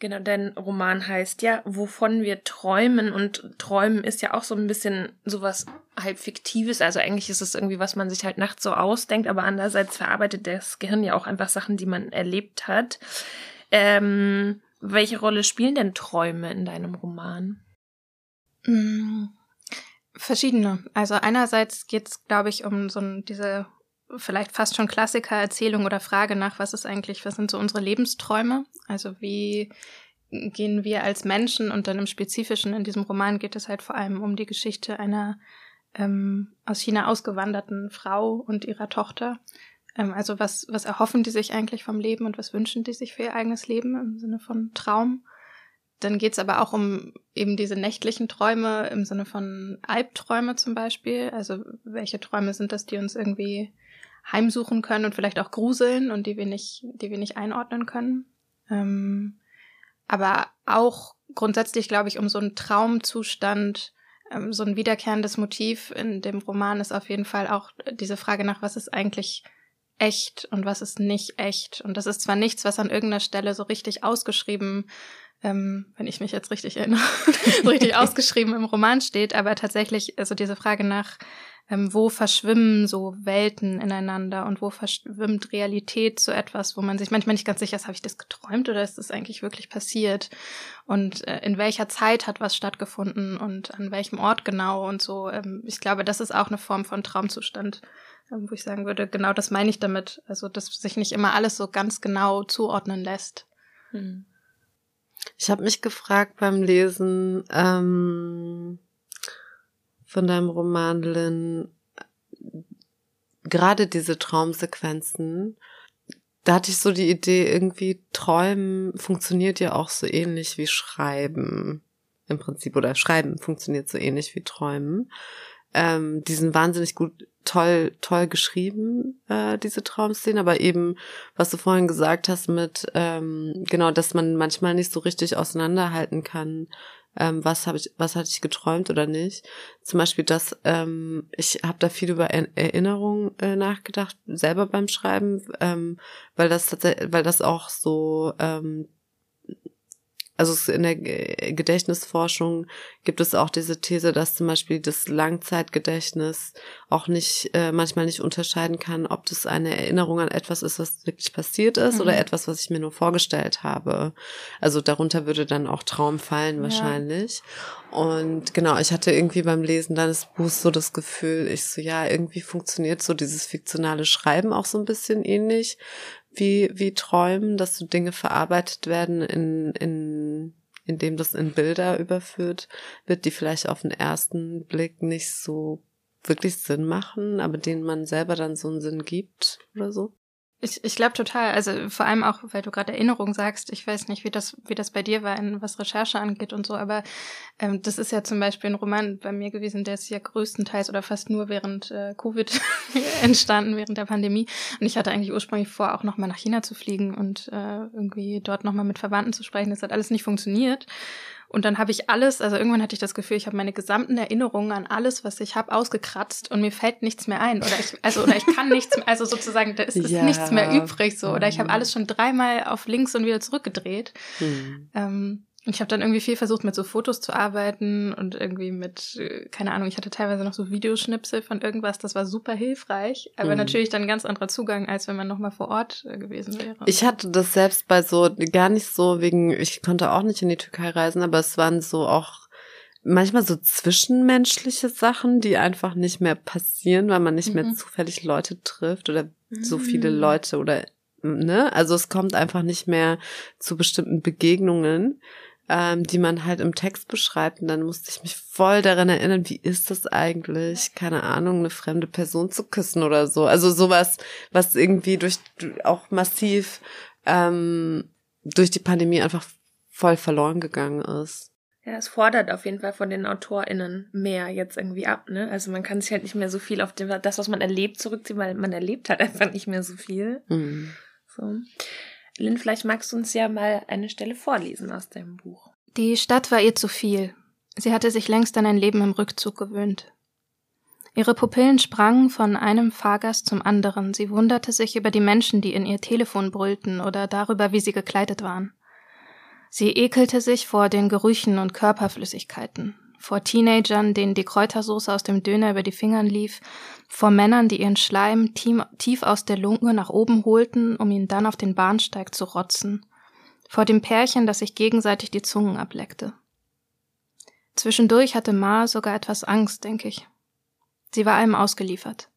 Genau, dein Roman heißt ja, wovon wir träumen und träumen ist ja auch so ein bisschen sowas halb fiktives. Also eigentlich ist es irgendwie, was man sich halt nachts so ausdenkt, aber andererseits verarbeitet das Gehirn ja auch einfach Sachen, die man erlebt hat. Ähm, welche Rolle spielen denn Träume in deinem Roman? Mm, verschiedene. Also einerseits geht es, glaube ich, um so diese vielleicht fast schon Klassiker-Erzählung oder Frage nach, was ist eigentlich, was sind so unsere Lebensträume? Also wie gehen wir als Menschen und dann im Spezifischen in diesem Roman geht es halt vor allem um die Geschichte einer ähm, aus China ausgewanderten Frau und ihrer Tochter. Ähm, also was, was erhoffen die sich eigentlich vom Leben und was wünschen die sich für ihr eigenes Leben im Sinne von Traum? Dann geht's aber auch um eben diese nächtlichen Träume im Sinne von Albträume zum Beispiel. Also welche Träume sind das, die uns irgendwie heimsuchen können und vielleicht auch gruseln und die wir nicht, die wir nicht einordnen können. Ähm, aber auch grundsätzlich, glaube ich, um so einen Traumzustand, ähm, so ein wiederkehrendes Motiv in dem Roman ist auf jeden Fall auch diese Frage nach, was ist eigentlich echt und was ist nicht echt. Und das ist zwar nichts, was an irgendeiner Stelle so richtig ausgeschrieben, ähm, wenn ich mich jetzt richtig erinnere, so richtig ausgeschrieben im Roman steht, aber tatsächlich, also diese Frage nach, ähm, wo verschwimmen so Welten ineinander und wo verschwimmt Realität zu etwas, wo man sich manchmal nicht ganz sicher ist, habe ich das geträumt oder ist das eigentlich wirklich passiert? Und äh, in welcher Zeit hat was stattgefunden und an welchem Ort genau und so. Ähm, ich glaube, das ist auch eine Form von Traumzustand, ähm, wo ich sagen würde, genau das meine ich damit. Also, dass sich nicht immer alles so ganz genau zuordnen lässt. Hm. Ich habe mich gefragt beim Lesen, ähm, von deinem Roman, Lynn, gerade diese Traumsequenzen, da hatte ich so die Idee, irgendwie Träumen funktioniert ja auch so ähnlich wie Schreiben im Prinzip, oder Schreiben funktioniert so ähnlich wie Träumen. Ähm, die sind wahnsinnig gut, toll, toll geschrieben, äh, diese Traumszenen, aber eben, was du vorhin gesagt hast mit, ähm, genau, dass man manchmal nicht so richtig auseinanderhalten kann, ähm, was habe ich, was hatte ich geträumt oder nicht. Zum Beispiel das, ähm, ich habe da viel über Erinnerungen äh, nachgedacht, selber beim Schreiben, ähm, weil das tatsächlich, weil das auch so ähm, also in der Gedächtnisforschung gibt es auch diese These, dass zum Beispiel das Langzeitgedächtnis auch nicht äh, manchmal nicht unterscheiden kann, ob das eine Erinnerung an etwas ist, was wirklich passiert ist, mhm. oder etwas, was ich mir nur vorgestellt habe. Also darunter würde dann auch Traum fallen wahrscheinlich. Ja. Und genau, ich hatte irgendwie beim Lesen deines Buchs so das Gefühl, ich so ja irgendwie funktioniert so dieses fiktionale Schreiben auch so ein bisschen ähnlich wie, wie Träumen, dass so Dinge verarbeitet werden in, in, indem das in Bilder überführt wird, die vielleicht auf den ersten Blick nicht so wirklich Sinn machen, aber denen man selber dann so einen Sinn gibt oder so? Ich, ich glaube total. Also vor allem auch, weil du gerade Erinnerung sagst. Ich weiß nicht, wie das, wie das bei dir war, was Recherche angeht und so. Aber ähm, das ist ja zum Beispiel ein Roman bei mir gewesen, der ist ja größtenteils oder fast nur während äh, Covid entstanden, während der Pandemie. Und ich hatte eigentlich ursprünglich vor, auch nochmal nach China zu fliegen und äh, irgendwie dort nochmal mit Verwandten zu sprechen. Das hat alles nicht funktioniert. Und dann habe ich alles, also irgendwann hatte ich das Gefühl, ich habe meine gesamten Erinnerungen an alles, was ich habe, ausgekratzt und mir fällt nichts mehr ein. Oder ich, also, oder ich kann nichts mehr, also sozusagen, da ist, ist ja. nichts mehr übrig so. Oder ich habe mhm. alles schon dreimal auf links und wieder zurückgedreht. Hm. Ähm, ich habe dann irgendwie viel versucht, mit so Fotos zu arbeiten und irgendwie mit, äh, keine Ahnung, ich hatte teilweise noch so Videoschnipsel von irgendwas, das war super hilfreich, aber mhm. natürlich dann ein ganz anderer Zugang, als wenn man nochmal vor Ort äh, gewesen wäre. Ich hatte das selbst bei so, gar nicht so wegen, ich konnte auch nicht in die Türkei reisen, aber es waren so auch manchmal so zwischenmenschliche Sachen, die einfach nicht mehr passieren, weil man nicht mhm. mehr zufällig Leute trifft oder mhm. so viele mhm. Leute oder, ne? Also es kommt einfach nicht mehr zu bestimmten Begegnungen ähm, die man halt im Text beschreibt. Und dann musste ich mich voll daran erinnern, wie ist das eigentlich, keine Ahnung, eine fremde Person zu küssen oder so. Also sowas, was irgendwie durch auch massiv ähm, durch die Pandemie einfach voll verloren gegangen ist. Ja, es fordert auf jeden Fall von den AutorInnen mehr jetzt irgendwie ab, ne? Also man kann sich halt nicht mehr so viel auf dem, das, was man erlebt, zurückziehen, weil man erlebt halt einfach nicht mehr so viel. Mhm. So. Lynn, vielleicht magst du uns ja mal eine Stelle vorlesen aus deinem Buch. Die Stadt war ihr zu viel. Sie hatte sich längst an ein Leben im Rückzug gewöhnt. Ihre Pupillen sprangen von einem Fahrgast zum anderen. Sie wunderte sich über die Menschen, die in ihr Telefon brüllten oder darüber, wie sie gekleidet waren. Sie ekelte sich vor den Gerüchen und Körperflüssigkeiten, vor Teenagern, denen die Kräutersoße aus dem Döner über die Fingern lief, vor Männern, die ihren Schleim tief aus der Lunge nach oben holten, um ihn dann auf den Bahnsteig zu rotzen, vor dem Pärchen, das sich gegenseitig die Zungen ableckte. Zwischendurch hatte Ma sogar etwas Angst, denke ich. Sie war allem ausgeliefert.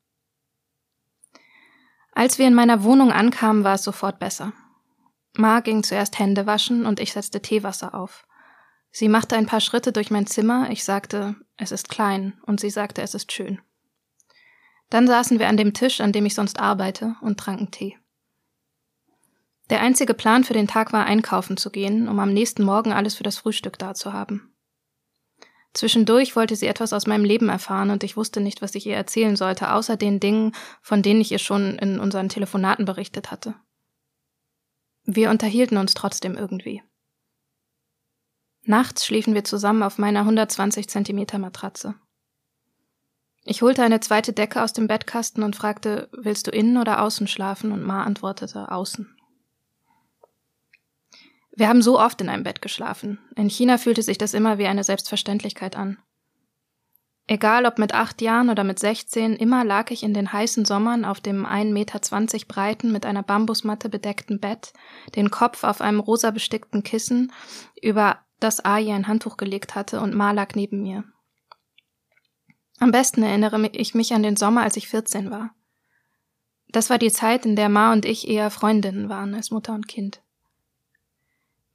Als wir in meiner Wohnung ankamen, war es sofort besser. Ma ging zuerst Hände waschen und ich setzte Teewasser auf. Sie machte ein paar Schritte durch mein Zimmer, ich sagte, es ist klein, und sie sagte, es ist schön. Dann saßen wir an dem Tisch, an dem ich sonst arbeite, und tranken Tee. Der einzige Plan für den Tag war, einkaufen zu gehen, um am nächsten Morgen alles für das Frühstück da zu haben. Zwischendurch wollte sie etwas aus meinem Leben erfahren und ich wusste nicht, was ich ihr erzählen sollte, außer den Dingen, von denen ich ihr schon in unseren Telefonaten berichtet hatte. Wir unterhielten uns trotzdem irgendwie. Nachts schliefen wir zusammen auf meiner 120 Zentimeter Matratze. Ich holte eine zweite Decke aus dem Bettkasten und fragte, willst du innen oder außen schlafen? Und Ma antwortete, außen. Wir haben so oft in einem Bett geschlafen. In China fühlte sich das immer wie eine Selbstverständlichkeit an. Egal ob mit acht Jahren oder mit sechzehn, immer lag ich in den heißen Sommern auf dem 1,20 Meter breiten, mit einer Bambusmatte bedeckten Bett, den Kopf auf einem rosa bestickten Kissen, über das Ayi ein Handtuch gelegt hatte und Ma lag neben mir. Am besten erinnere ich mich an den Sommer, als ich 14 war. Das war die Zeit, in der Ma und ich eher Freundinnen waren als Mutter und Kind.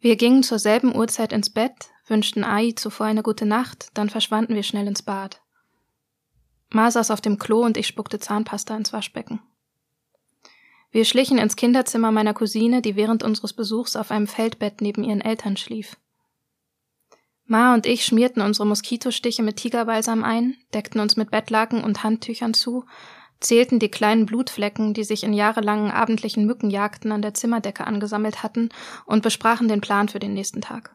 Wir gingen zur selben Uhrzeit ins Bett, wünschten Ai zuvor eine gute Nacht, dann verschwanden wir schnell ins Bad. Ma saß auf dem Klo und ich spuckte Zahnpasta ins Waschbecken. Wir schlichen ins Kinderzimmer meiner Cousine, die während unseres Besuchs auf einem Feldbett neben ihren Eltern schlief. Ma und ich schmierten unsere Moskitostiche mit Tigerbalsam ein, deckten uns mit Bettlaken und Handtüchern zu zählten die kleinen Blutflecken, die sich in jahrelangen abendlichen Mückenjagden an der Zimmerdecke angesammelt hatten, und besprachen den Plan für den nächsten Tag.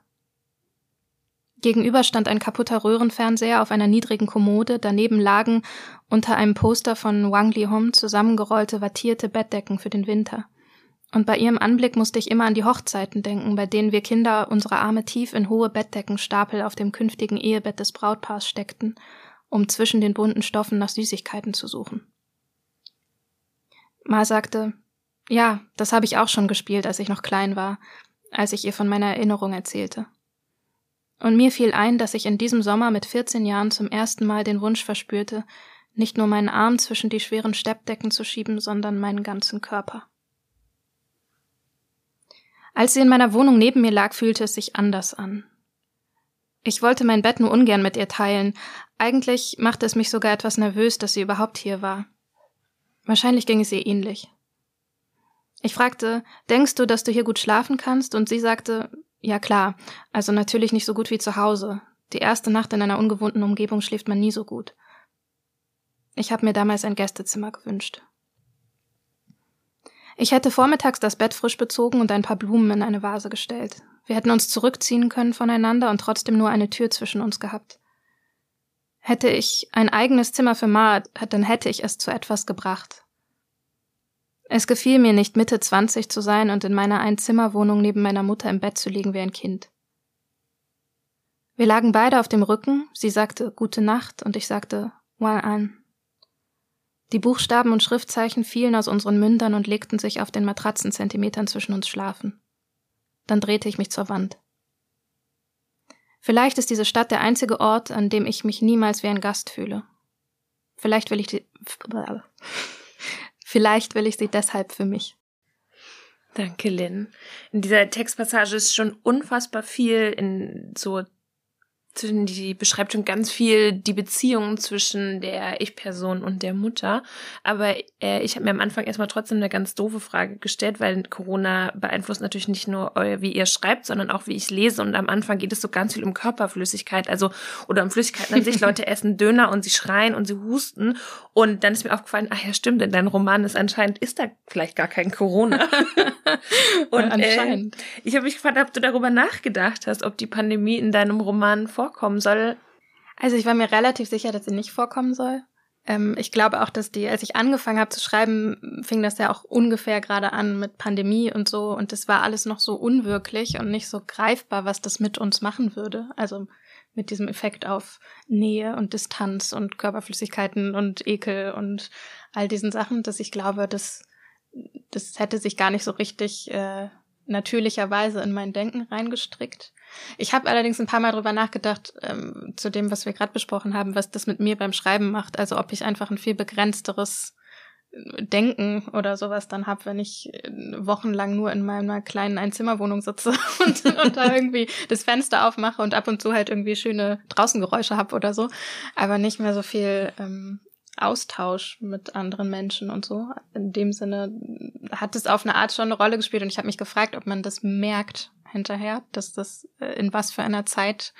Gegenüber stand ein kaputter Röhrenfernseher auf einer niedrigen Kommode, daneben lagen unter einem Poster von Wang Li Hom zusammengerollte wattierte Bettdecken für den Winter. Und bei ihrem Anblick musste ich immer an die Hochzeiten denken, bei denen wir Kinder unsere Arme tief in hohe Bettdeckenstapel auf dem künftigen Ehebett des Brautpaars steckten, um zwischen den bunten Stoffen nach Süßigkeiten zu suchen. Ma sagte, ja, das habe ich auch schon gespielt, als ich noch klein war, als ich ihr von meiner Erinnerung erzählte. Und mir fiel ein, dass ich in diesem Sommer mit 14 Jahren zum ersten Mal den Wunsch verspürte, nicht nur meinen Arm zwischen die schweren Steppdecken zu schieben, sondern meinen ganzen Körper. Als sie in meiner Wohnung neben mir lag, fühlte es sich anders an. Ich wollte mein Bett nur ungern mit ihr teilen. Eigentlich machte es mich sogar etwas nervös, dass sie überhaupt hier war. Wahrscheinlich ging es ihr ähnlich. Ich fragte, denkst du, dass du hier gut schlafen kannst? Und sie sagte, ja klar, also natürlich nicht so gut wie zu Hause. Die erste Nacht in einer ungewohnten Umgebung schläft man nie so gut. Ich habe mir damals ein Gästezimmer gewünscht. Ich hätte vormittags das Bett frisch bezogen und ein paar Blumen in eine Vase gestellt. Wir hätten uns zurückziehen können voneinander und trotzdem nur eine Tür zwischen uns gehabt. Hätte ich ein eigenes Zimmer für Ma, dann hätte ich es zu etwas gebracht. Es gefiel mir nicht, Mitte zwanzig zu sein und in meiner Einzimmerwohnung neben meiner Mutter im Bett zu liegen wie ein Kind. Wir lagen beide auf dem Rücken, sie sagte Gute Nacht und ich sagte Well an. Die Buchstaben und Schriftzeichen fielen aus unseren Mündern und legten sich auf den Matratzenzentimetern zwischen uns schlafen. Dann drehte ich mich zur Wand. Vielleicht ist diese Stadt der einzige Ort, an dem ich mich niemals wie ein Gast fühle. Vielleicht will ich die, vielleicht will ich sie deshalb für mich. Danke, Lynn. In dieser Textpassage ist schon unfassbar viel in so die beschreibt schon ganz viel die Beziehung zwischen der Ich-Person und der Mutter. Aber äh, ich habe mir am Anfang erstmal trotzdem eine ganz doofe Frage gestellt, weil Corona beeinflusst natürlich nicht nur, eu, wie ihr schreibt, sondern auch, wie ich lese. Und am Anfang geht es so ganz viel um Körperflüssigkeit, also oder um Flüssigkeiten an sich. Leute essen Döner und sie schreien und sie husten. Und dann ist mir aufgefallen, ach ja, stimmt, in deinem Roman ist anscheinend, ist da vielleicht gar kein Corona. und ja, anscheinend. Äh, ich habe mich gefragt, ob du darüber nachgedacht hast, ob die Pandemie in deinem Roman vorkommen soll. Also ich war mir relativ sicher, dass sie nicht vorkommen soll. Ähm, ich glaube auch, dass die, als ich angefangen habe zu schreiben, fing das ja auch ungefähr gerade an mit Pandemie und so. Und das war alles noch so unwirklich und nicht so greifbar, was das mit uns machen würde. Also mit diesem Effekt auf Nähe und Distanz und Körperflüssigkeiten und Ekel und all diesen Sachen, dass ich glaube, dass das hätte sich gar nicht so richtig äh, natürlicherweise in mein Denken reingestrickt. Ich habe allerdings ein paar Mal drüber nachgedacht, ähm, zu dem, was wir gerade besprochen haben, was das mit mir beim Schreiben macht. Also ob ich einfach ein viel begrenzteres äh, Denken oder sowas dann habe, wenn ich äh, wochenlang nur in meiner kleinen Einzimmerwohnung sitze und, und da irgendwie das Fenster aufmache und ab und zu halt irgendwie schöne Draußengeräusche habe oder so, aber nicht mehr so viel ähm, Austausch mit anderen Menschen und so. In dem Sinne hat es auf eine Art schon eine Rolle gespielt und ich habe mich gefragt, ob man das merkt hinterher, dass das äh, in was für einer Zeit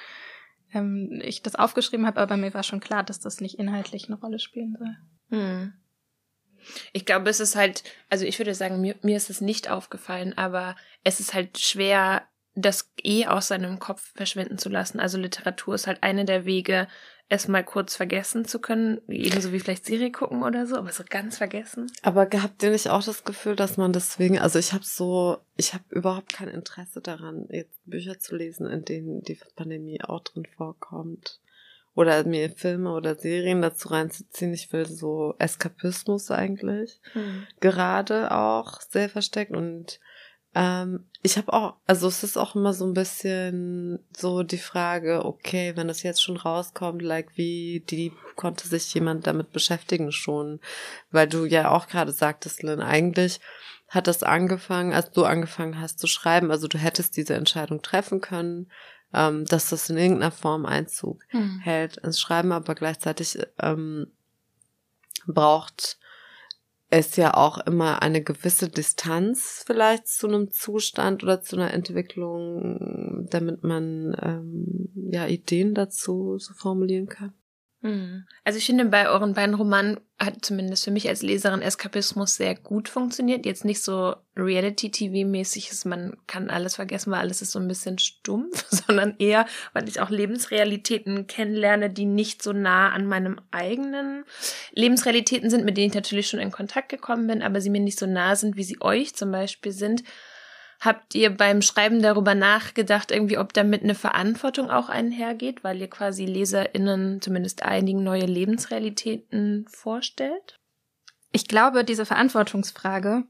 ähm, ich das aufgeschrieben habe, aber mir war schon klar, dass das nicht inhaltlich eine Rolle spielen soll. Hm. Ich glaube, es ist halt, also ich würde sagen, mir, mir ist es nicht aufgefallen, aber es ist halt schwer, das eh aus seinem Kopf verschwinden zu lassen. Also Literatur ist halt eine der Wege, es mal kurz vergessen zu können, ebenso wie vielleicht Serie gucken oder so, aber so ganz vergessen. Aber habt ihr nicht auch das Gefühl, dass man deswegen, also ich habe so, ich habe überhaupt kein Interesse daran, jetzt Bücher zu lesen, in denen die Pandemie auch drin vorkommt. Oder mir Filme oder Serien dazu reinzuziehen. Ich will so Eskapismus eigentlich. Hm. Gerade auch sehr versteckt und ähm, ich habe auch, also es ist auch immer so ein bisschen so die Frage, okay, wenn das jetzt schon rauskommt, like wie die konnte sich jemand damit beschäftigen schon, weil du ja auch gerade sagtest, Lynn, eigentlich hat das angefangen, als du angefangen hast zu schreiben, also du hättest diese Entscheidung treffen können, ähm, dass das in irgendeiner Form Einzug hm. hält ins Schreiben, aber gleichzeitig ähm, braucht es ja auch immer eine gewisse Distanz vielleicht zu einem Zustand oder zu einer Entwicklung, damit man ähm, ja Ideen dazu so formulieren kann. Hm. Also ich finde, bei euren beiden Romanen hat zumindest für mich als Leserin Eskapismus sehr gut funktioniert. Jetzt nicht so Reality-TV-mäßig ist, man kann alles vergessen, weil alles ist so ein bisschen stumpf, sondern eher, weil ich auch Lebensrealitäten kennenlerne, die nicht so nah an meinem eigenen Lebensrealitäten sind, mit denen ich natürlich schon in Kontakt gekommen bin, aber sie mir nicht so nah sind, wie sie euch zum Beispiel sind. Habt ihr beim Schreiben darüber nachgedacht, irgendwie, ob damit eine Verantwortung auch einhergeht, weil ihr quasi LeserInnen zumindest einigen neue Lebensrealitäten vorstellt? Ich glaube, diese Verantwortungsfrage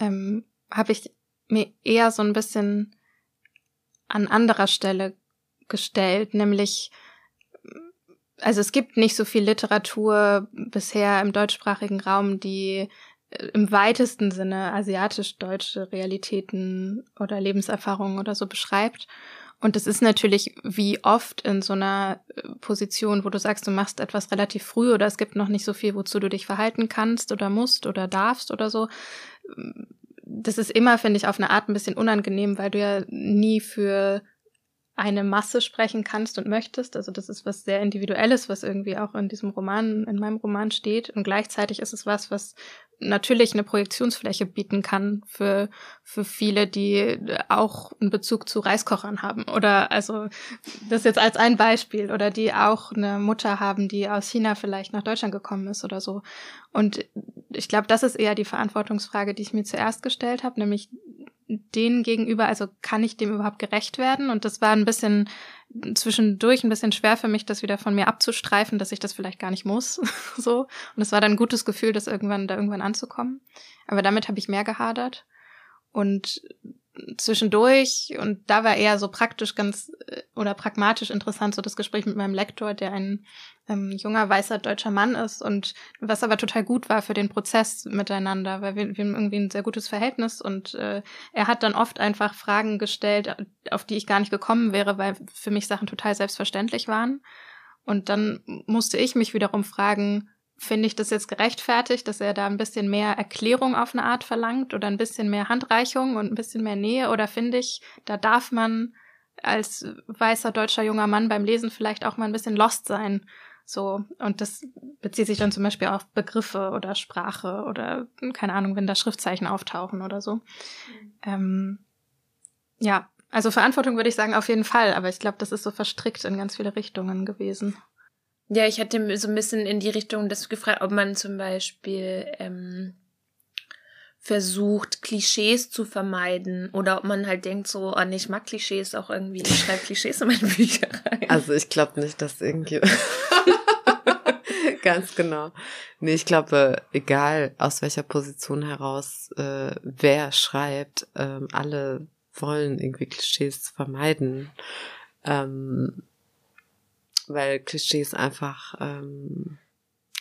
ähm, habe ich mir eher so ein bisschen an anderer Stelle gestellt, nämlich also es gibt nicht so viel Literatur bisher im deutschsprachigen Raum, die im weitesten Sinne asiatisch-deutsche Realitäten oder Lebenserfahrungen oder so beschreibt. Und es ist natürlich wie oft in so einer äh, Position, wo du sagst, du machst etwas relativ früh oder es gibt noch nicht so viel, wozu du dich verhalten kannst oder musst oder darfst oder so. Das ist immer, finde ich, auf eine Art ein bisschen unangenehm, weil du ja nie für eine Masse sprechen kannst und möchtest. Also das ist was sehr Individuelles, was irgendwie auch in diesem Roman, in meinem Roman steht. Und gleichzeitig ist es was, was natürlich eine Projektionsfläche bieten kann für, für viele, die auch einen Bezug zu Reiskochern haben. Oder also das jetzt als ein Beispiel. Oder die auch eine Mutter haben, die aus China vielleicht nach Deutschland gekommen ist oder so. Und ich glaube, das ist eher die Verantwortungsfrage, die ich mir zuerst gestellt habe, nämlich denen gegenüber, also kann ich dem überhaupt gerecht werden? Und das war ein bisschen zwischendurch ein bisschen schwer für mich, das wieder von mir abzustreifen, dass ich das vielleicht gar nicht muss. so. Und es war dann ein gutes Gefühl, das irgendwann, da irgendwann anzukommen. Aber damit habe ich mehr gehadert. Und zwischendurch, und da war eher so praktisch ganz äh, oder pragmatisch interessant, so das Gespräch mit meinem Lektor, der ein ähm, junger, weißer deutscher Mann ist und was aber total gut war für den Prozess miteinander, weil wir, wir haben irgendwie ein sehr gutes Verhältnis und äh, er hat dann oft einfach Fragen gestellt, auf die ich gar nicht gekommen wäre, weil für mich Sachen total selbstverständlich waren. Und dann musste ich mich wiederum fragen, finde ich das jetzt gerechtfertigt, dass er da ein bisschen mehr Erklärung auf eine Art verlangt oder ein bisschen mehr Handreichung und ein bisschen mehr Nähe oder finde ich, da darf man als weißer deutscher junger Mann beim Lesen vielleicht auch mal ein bisschen lost sein. So, und das bezieht sich dann zum Beispiel auf Begriffe oder Sprache oder keine Ahnung, wenn da Schriftzeichen auftauchen oder so. Mhm. Ähm, ja, also Verantwortung würde ich sagen auf jeden Fall, aber ich glaube, das ist so verstrickt in ganz viele Richtungen gewesen. Ja, ich hatte so ein bisschen in die Richtung das gefragt, ob man zum Beispiel ähm, versucht, Klischees zu vermeiden oder ob man halt denkt so, oh, nee, ich mag Klischees auch irgendwie, ich schreibe Klischees in meine Bücher rein. Also ich glaube nicht, dass irgendwie... Ganz genau. Nee, ich glaube, egal aus welcher Position heraus äh, wer schreibt, ähm, alle wollen irgendwie Klischees vermeiden. Ähm, weil Klischees einfach ähm,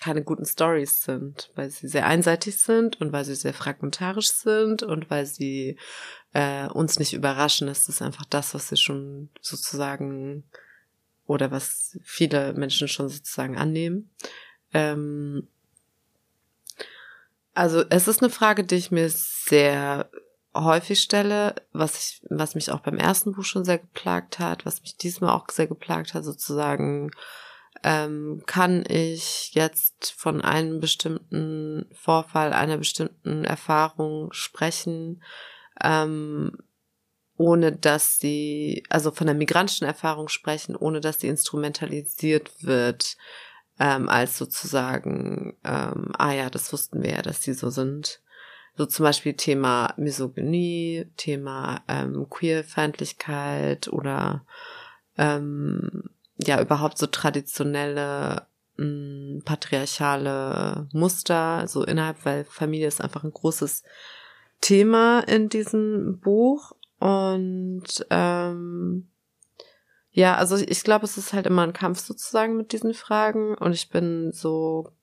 keine guten Stories sind, weil sie sehr einseitig sind und weil sie sehr fragmentarisch sind und weil sie äh, uns nicht überraschen. Das ist einfach das, was sie schon sozusagen oder was viele Menschen schon sozusagen annehmen. Ähm, also es ist eine Frage, die ich mir sehr häufig stelle, was ich, was mich auch beim ersten Buch schon sehr geplagt hat, was mich diesmal auch sehr geplagt hat, sozusagen, ähm, kann ich jetzt von einem bestimmten Vorfall, einer bestimmten Erfahrung sprechen, ähm, ohne dass sie, also von der migrantischen Erfahrung sprechen, ohne dass sie instrumentalisiert wird, ähm, als sozusagen, ähm, ah ja, das wussten wir ja, dass sie so sind. So zum Beispiel Thema Misogynie, Thema ähm, Queerfeindlichkeit oder ähm, ja überhaupt so traditionelle mh, mm, patriarchale Muster, so innerhalb, weil Familie ist einfach ein großes Thema in diesem Buch und ähm, ja, also ich glaube, es ist halt immer ein Kampf sozusagen mit diesen Fragen und ich bin so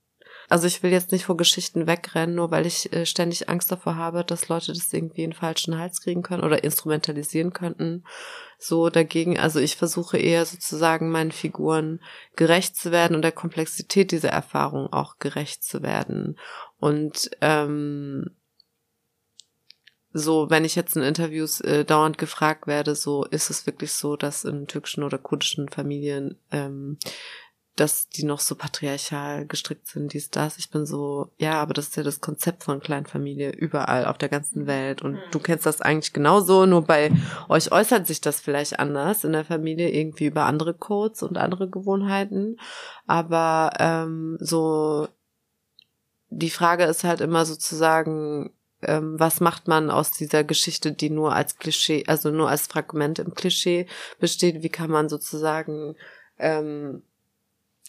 also ich will jetzt nicht vor Geschichten wegrennen, nur weil ich äh, ständig Angst davor habe, dass Leute das irgendwie in falschen Hals kriegen können oder instrumentalisieren könnten. So dagegen, also ich versuche eher sozusagen meinen Figuren gerecht zu werden und der Komplexität dieser Erfahrung auch gerecht zu werden. Und ähm, so, wenn ich jetzt in Interviews äh, dauernd gefragt werde, so ist es wirklich so, dass in türkischen oder kurdischen Familien ähm, dass die noch so patriarchal gestrickt sind, dies, das. Ich bin so, ja, aber das ist ja das Konzept von Kleinfamilie überall auf der ganzen Welt. Und du mhm. kennst das eigentlich genauso, nur bei euch äußert sich das vielleicht anders in der Familie, irgendwie über andere Codes und andere Gewohnheiten. Aber ähm, so, die Frage ist halt immer sozusagen, ähm, was macht man aus dieser Geschichte, die nur als Klischee, also nur als Fragment im Klischee besteht? Wie kann man sozusagen ähm,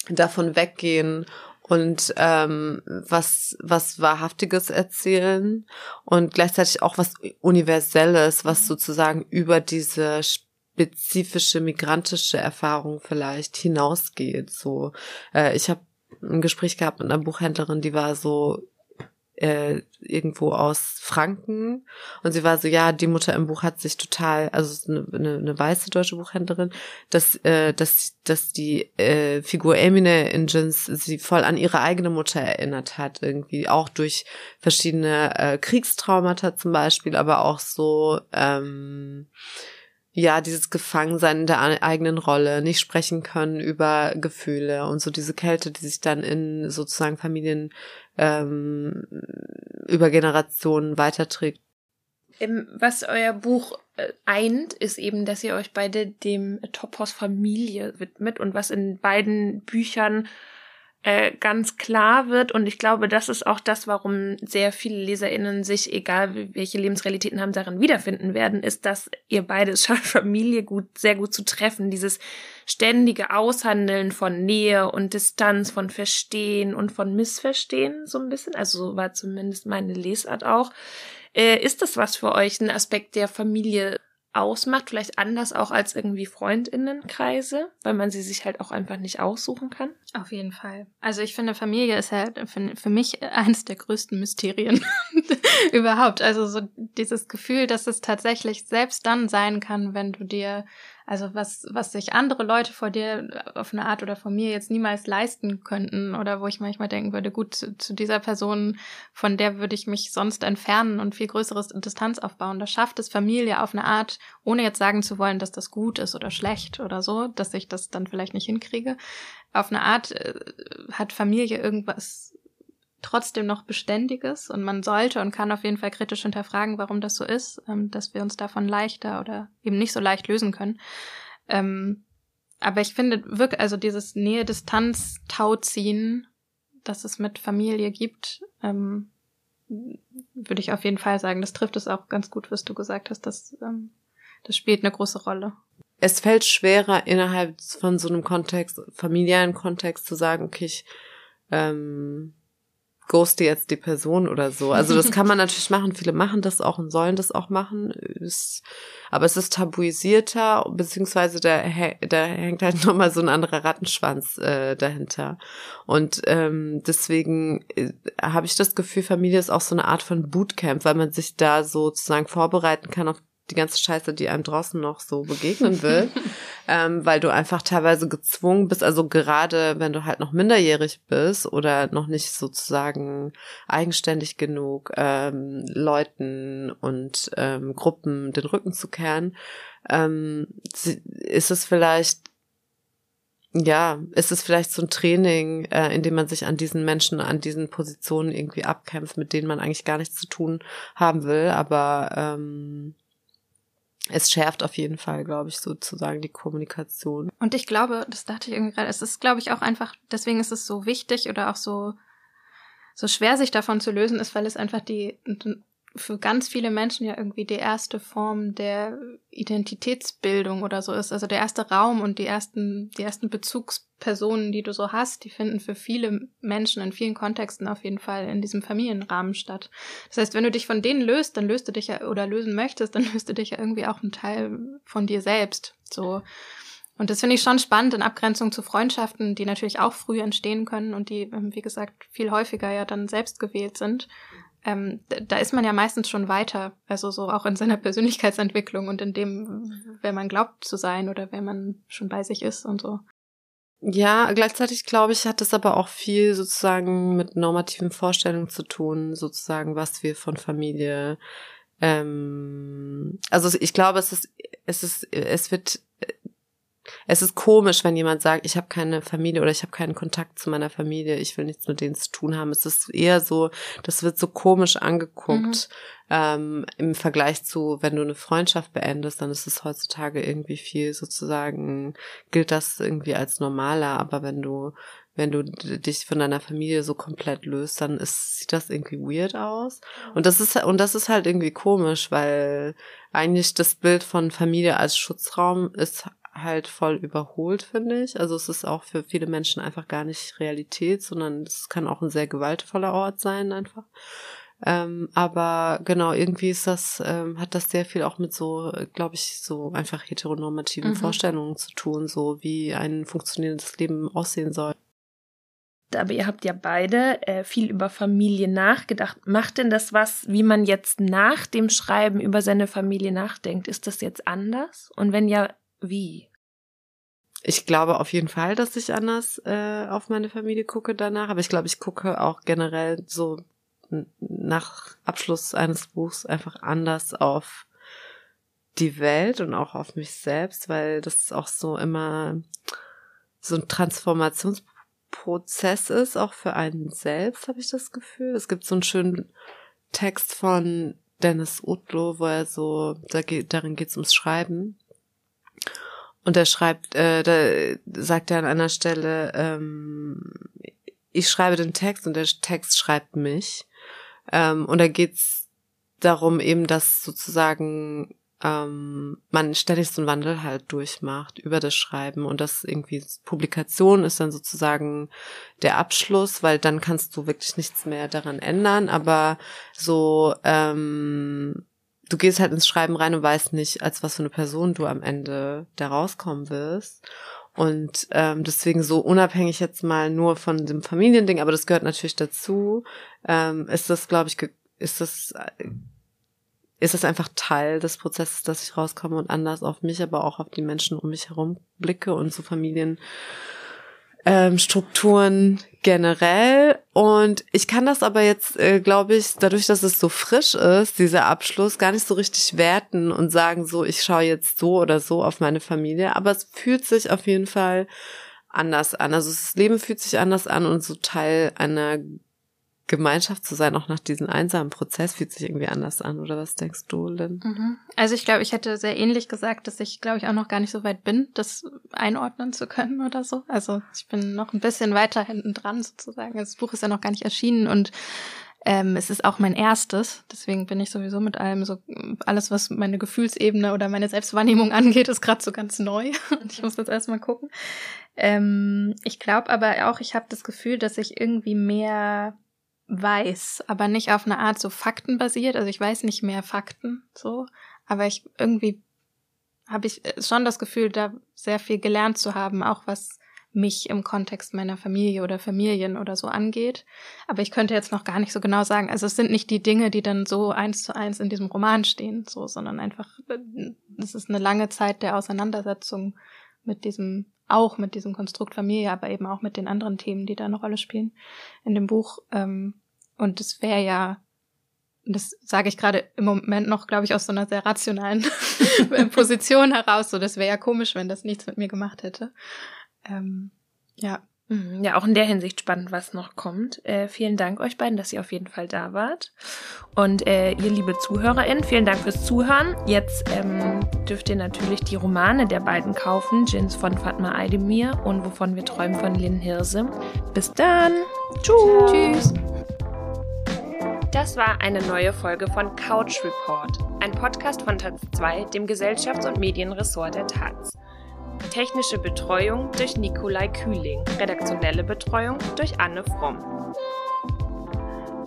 davon weggehen und ähm, was was wahrhaftiges erzählen und gleichzeitig auch was universelles, was sozusagen über diese spezifische migrantische Erfahrung vielleicht hinausgeht. So, äh, ich habe ein Gespräch gehabt mit einer Buchhändlerin, die war so äh, irgendwo aus Franken. Und sie war so, ja, die Mutter im Buch hat sich total, also eine, eine, eine weiße deutsche Buchhändlerin, dass, äh, dass, dass die äh, Figur Emine in Jins sie voll an ihre eigene Mutter erinnert hat, irgendwie auch durch verschiedene äh, Kriegstraumata zum Beispiel, aber auch so ähm, ja, dieses Gefangensein in der eigenen Rolle, nicht sprechen können über Gefühle und so diese Kälte, die sich dann in sozusagen Familien ähm, über Generationen weiterträgt. Was euer Buch äh, eint, ist eben, dass ihr euch beide dem Topos Familie widmet und was in beiden Büchern äh, ganz klar wird. Und ich glaube, das ist auch das, warum sehr viele LeserInnen sich, egal welche Lebensrealitäten haben, darin wiederfinden werden, ist, dass ihr beide es schafft, Familie gut, sehr gut zu treffen. Dieses ständige Aushandeln von Nähe und Distanz, von Verstehen und von Missverstehen, so ein bisschen. Also so war zumindest meine Lesart auch. Äh, ist das was für euch, ein Aspekt der Familie ausmacht, vielleicht anders auch als irgendwie Freundinnenkreise, weil man sie sich halt auch einfach nicht aussuchen kann? Auf jeden Fall. Also ich finde, Familie ist halt für, für mich eines der größten Mysterien überhaupt. Also so dieses Gefühl, dass es tatsächlich selbst dann sein kann, wenn du dir also was, was sich andere Leute vor dir auf eine Art oder von mir jetzt niemals leisten könnten oder wo ich manchmal denken würde, gut, zu, zu dieser Person, von der würde ich mich sonst entfernen und viel größeres Distanz aufbauen. Das schafft es Familie auf eine Art, ohne jetzt sagen zu wollen, dass das gut ist oder schlecht oder so, dass ich das dann vielleicht nicht hinkriege. Auf eine Art äh, hat Familie irgendwas trotzdem noch Beständiges und man sollte und kann auf jeden Fall kritisch hinterfragen, warum das so ist, ähm, dass wir uns davon leichter oder eben nicht so leicht lösen können. Ähm, aber ich finde wirklich, also dieses Nähe-Distanz-Tauziehen, das es mit Familie gibt, ähm, würde ich auf jeden Fall sagen. Das trifft es auch ganz gut, was du gesagt hast. Das, ähm, das spielt eine große Rolle. Es fällt schwerer innerhalb von so einem Kontext, familiären Kontext zu sagen, okay, ich ähm, ghoste jetzt die Person oder so. Also das kann man natürlich machen. Viele machen das auch und sollen das auch machen. Ist, aber es ist tabuisierter, beziehungsweise da, da hängt halt nochmal so ein anderer Rattenschwanz äh, dahinter. Und ähm, deswegen äh, habe ich das Gefühl, Familie ist auch so eine Art von Bootcamp, weil man sich da sozusagen vorbereiten kann auf die ganze Scheiße, die einem draußen noch so begegnen will, ähm, weil du einfach teilweise gezwungen bist, also gerade wenn du halt noch minderjährig bist oder noch nicht sozusagen eigenständig genug ähm, Leuten und ähm, Gruppen den Rücken zu kehren, ähm, ist es vielleicht ja, ist es vielleicht so ein Training, äh, in dem man sich an diesen Menschen, an diesen Positionen irgendwie abkämpft, mit denen man eigentlich gar nichts zu tun haben will, aber ähm, es schärft auf jeden Fall, glaube ich, sozusagen die Kommunikation. Und ich glaube, das dachte ich irgendwie gerade, es ist, glaube ich, auch einfach, deswegen ist es so wichtig oder auch so, so schwer sich davon zu lösen ist, weil es einfach die für ganz viele Menschen ja irgendwie die erste Form der Identitätsbildung oder so ist. Also der erste Raum und die ersten, die ersten Bezugspersonen, die du so hast, die finden für viele Menschen in vielen Kontexten auf jeden Fall in diesem Familienrahmen statt. Das heißt, wenn du dich von denen löst, dann löst du dich ja oder lösen möchtest, dann löst du dich ja irgendwie auch einen Teil von dir selbst. So. Und das finde ich schon spannend in Abgrenzung zu Freundschaften, die natürlich auch früh entstehen können und die, ähm, wie gesagt, viel häufiger ja dann selbst gewählt sind ähm, da ist man ja meistens schon weiter, also so auch in seiner Persönlichkeitsentwicklung und in dem, wer man glaubt zu sein oder wer man schon bei sich ist und so. Ja, gleichzeitig glaube ich, hat es aber auch viel sozusagen mit normativen Vorstellungen zu tun, sozusagen, was wir von Familie. Ähm, also ich glaube, es ist, es ist, es wird es ist komisch, wenn jemand sagt, ich habe keine Familie oder ich habe keinen Kontakt zu meiner Familie, ich will nichts mit denen zu tun haben. Es ist eher so, das wird so komisch angeguckt mhm. ähm, im Vergleich zu, wenn du eine Freundschaft beendest, dann ist es heutzutage irgendwie viel sozusagen, gilt das irgendwie als normaler, aber wenn du wenn du dich von deiner Familie so komplett löst, dann ist, sieht das irgendwie weird aus. Und das ist, und das ist halt irgendwie komisch, weil eigentlich das Bild von Familie als Schutzraum ist halt voll überholt, finde ich. Also es ist auch für viele Menschen einfach gar nicht Realität, sondern es kann auch ein sehr gewaltvoller Ort sein einfach. Ähm, aber genau, irgendwie ist das, ähm, hat das sehr viel auch mit so, glaube ich, so einfach heteronormativen mhm. Vorstellungen zu tun, so wie ein funktionierendes Leben aussehen soll. Aber ihr habt ja beide äh, viel über Familie nachgedacht. Macht denn das was, wie man jetzt nach dem Schreiben über seine Familie nachdenkt? Ist das jetzt anders? Und wenn ja, wie? Ich glaube auf jeden Fall, dass ich anders äh, auf meine Familie gucke danach, aber ich glaube, ich gucke auch generell so nach Abschluss eines Buchs einfach anders auf die Welt und auch auf mich selbst, weil das auch so immer so ein Transformationsprozess ist, auch für einen selbst, habe ich das Gefühl. Es gibt so einen schönen Text von Dennis Utlo, wo er so, da geht, darin geht es ums Schreiben. Und er schreibt, äh, da sagt er an einer Stelle, ähm, ich schreibe den Text und der Text schreibt mich. Ähm, und da geht's darum eben, dass sozusagen ähm, man ständig so einen Wandel halt durchmacht über das Schreiben und das irgendwie Publikation ist dann sozusagen der Abschluss, weil dann kannst du wirklich nichts mehr daran ändern, aber so ähm, du gehst halt ins Schreiben rein und weißt nicht, als was für eine Person du am Ende da rauskommen wirst. Und ähm, deswegen so unabhängig jetzt mal nur von dem Familiending, aber das gehört natürlich dazu, ähm, ist das, glaube ich, ist das, ist das einfach Teil des Prozesses, dass ich rauskomme und anders auf mich, aber auch auf die Menschen um mich herum blicke und so Familien ähm, Strukturen generell. Und ich kann das aber jetzt, äh, glaube ich, dadurch, dass es so frisch ist, dieser Abschluss, gar nicht so richtig werten und sagen, so, ich schaue jetzt so oder so auf meine Familie. Aber es fühlt sich auf jeden Fall anders an. Also das Leben fühlt sich anders an und so Teil einer Gemeinschaft zu sein, auch nach diesem einsamen Prozess, fühlt sich irgendwie anders an. Oder was denkst du, Lynn? Mhm. Also ich glaube, ich hätte sehr ähnlich gesagt, dass ich, glaube ich, auch noch gar nicht so weit bin, das einordnen zu können oder so. Also ich bin noch ein bisschen weiter hinten dran sozusagen. Also das Buch ist ja noch gar nicht erschienen und ähm, es ist auch mein erstes, deswegen bin ich sowieso mit allem so, alles, was meine Gefühlsebene oder meine Selbstwahrnehmung angeht, ist gerade so ganz neu. Und ich muss jetzt erstmal gucken. Ähm, ich glaube aber auch, ich habe das Gefühl, dass ich irgendwie mehr weiß, aber nicht auf eine Art so faktenbasiert. Also ich weiß nicht mehr Fakten so, aber ich irgendwie habe ich schon das Gefühl, da sehr viel gelernt zu haben, auch was mich im Kontext meiner Familie oder Familien oder so angeht. Aber ich könnte jetzt noch gar nicht so genau sagen. Also es sind nicht die Dinge, die dann so eins zu eins in diesem Roman stehen, so, sondern einfach, es ist eine lange Zeit der Auseinandersetzung mit diesem, auch mit diesem Konstrukt Familie, aber eben auch mit den anderen Themen, die da eine Rolle spielen in dem Buch. Ähm, und es wäre ja das sage ich gerade im Moment noch, glaube ich, aus so einer sehr rationalen Position heraus. So, das wäre ja komisch, wenn das nichts mit mir gemacht hätte. Ähm, ja. Mhm, ja, auch in der Hinsicht spannend, was noch kommt. Äh, vielen Dank euch beiden, dass ihr auf jeden Fall da wart. Und äh, ihr liebe ZuhörerInnen, vielen Dank fürs Zuhören. Jetzt ähm, dürft ihr natürlich die Romane der beiden kaufen. Jins von Fatma Aydemir und Wovon wir träumen von Lynn Hirse. Bis dann. Tschüss. Tschüss. Das war eine neue Folge von Couch Report, ein Podcast von Taz 2, dem Gesellschafts- und Medienressort der Taz. Technische Betreuung durch Nikolai Kühling. Redaktionelle Betreuung durch Anne Fromm.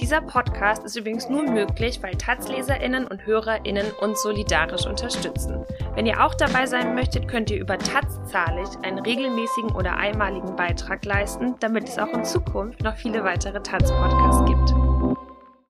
Dieser Podcast ist übrigens nur möglich, weil Taz-LeserInnen und HörerInnen uns solidarisch unterstützen. Wenn ihr auch dabei sein möchtet, könnt ihr über Taz zahlig einen regelmäßigen oder einmaligen Beitrag leisten, damit es auch in Zukunft noch viele weitere Taz-Podcasts gibt.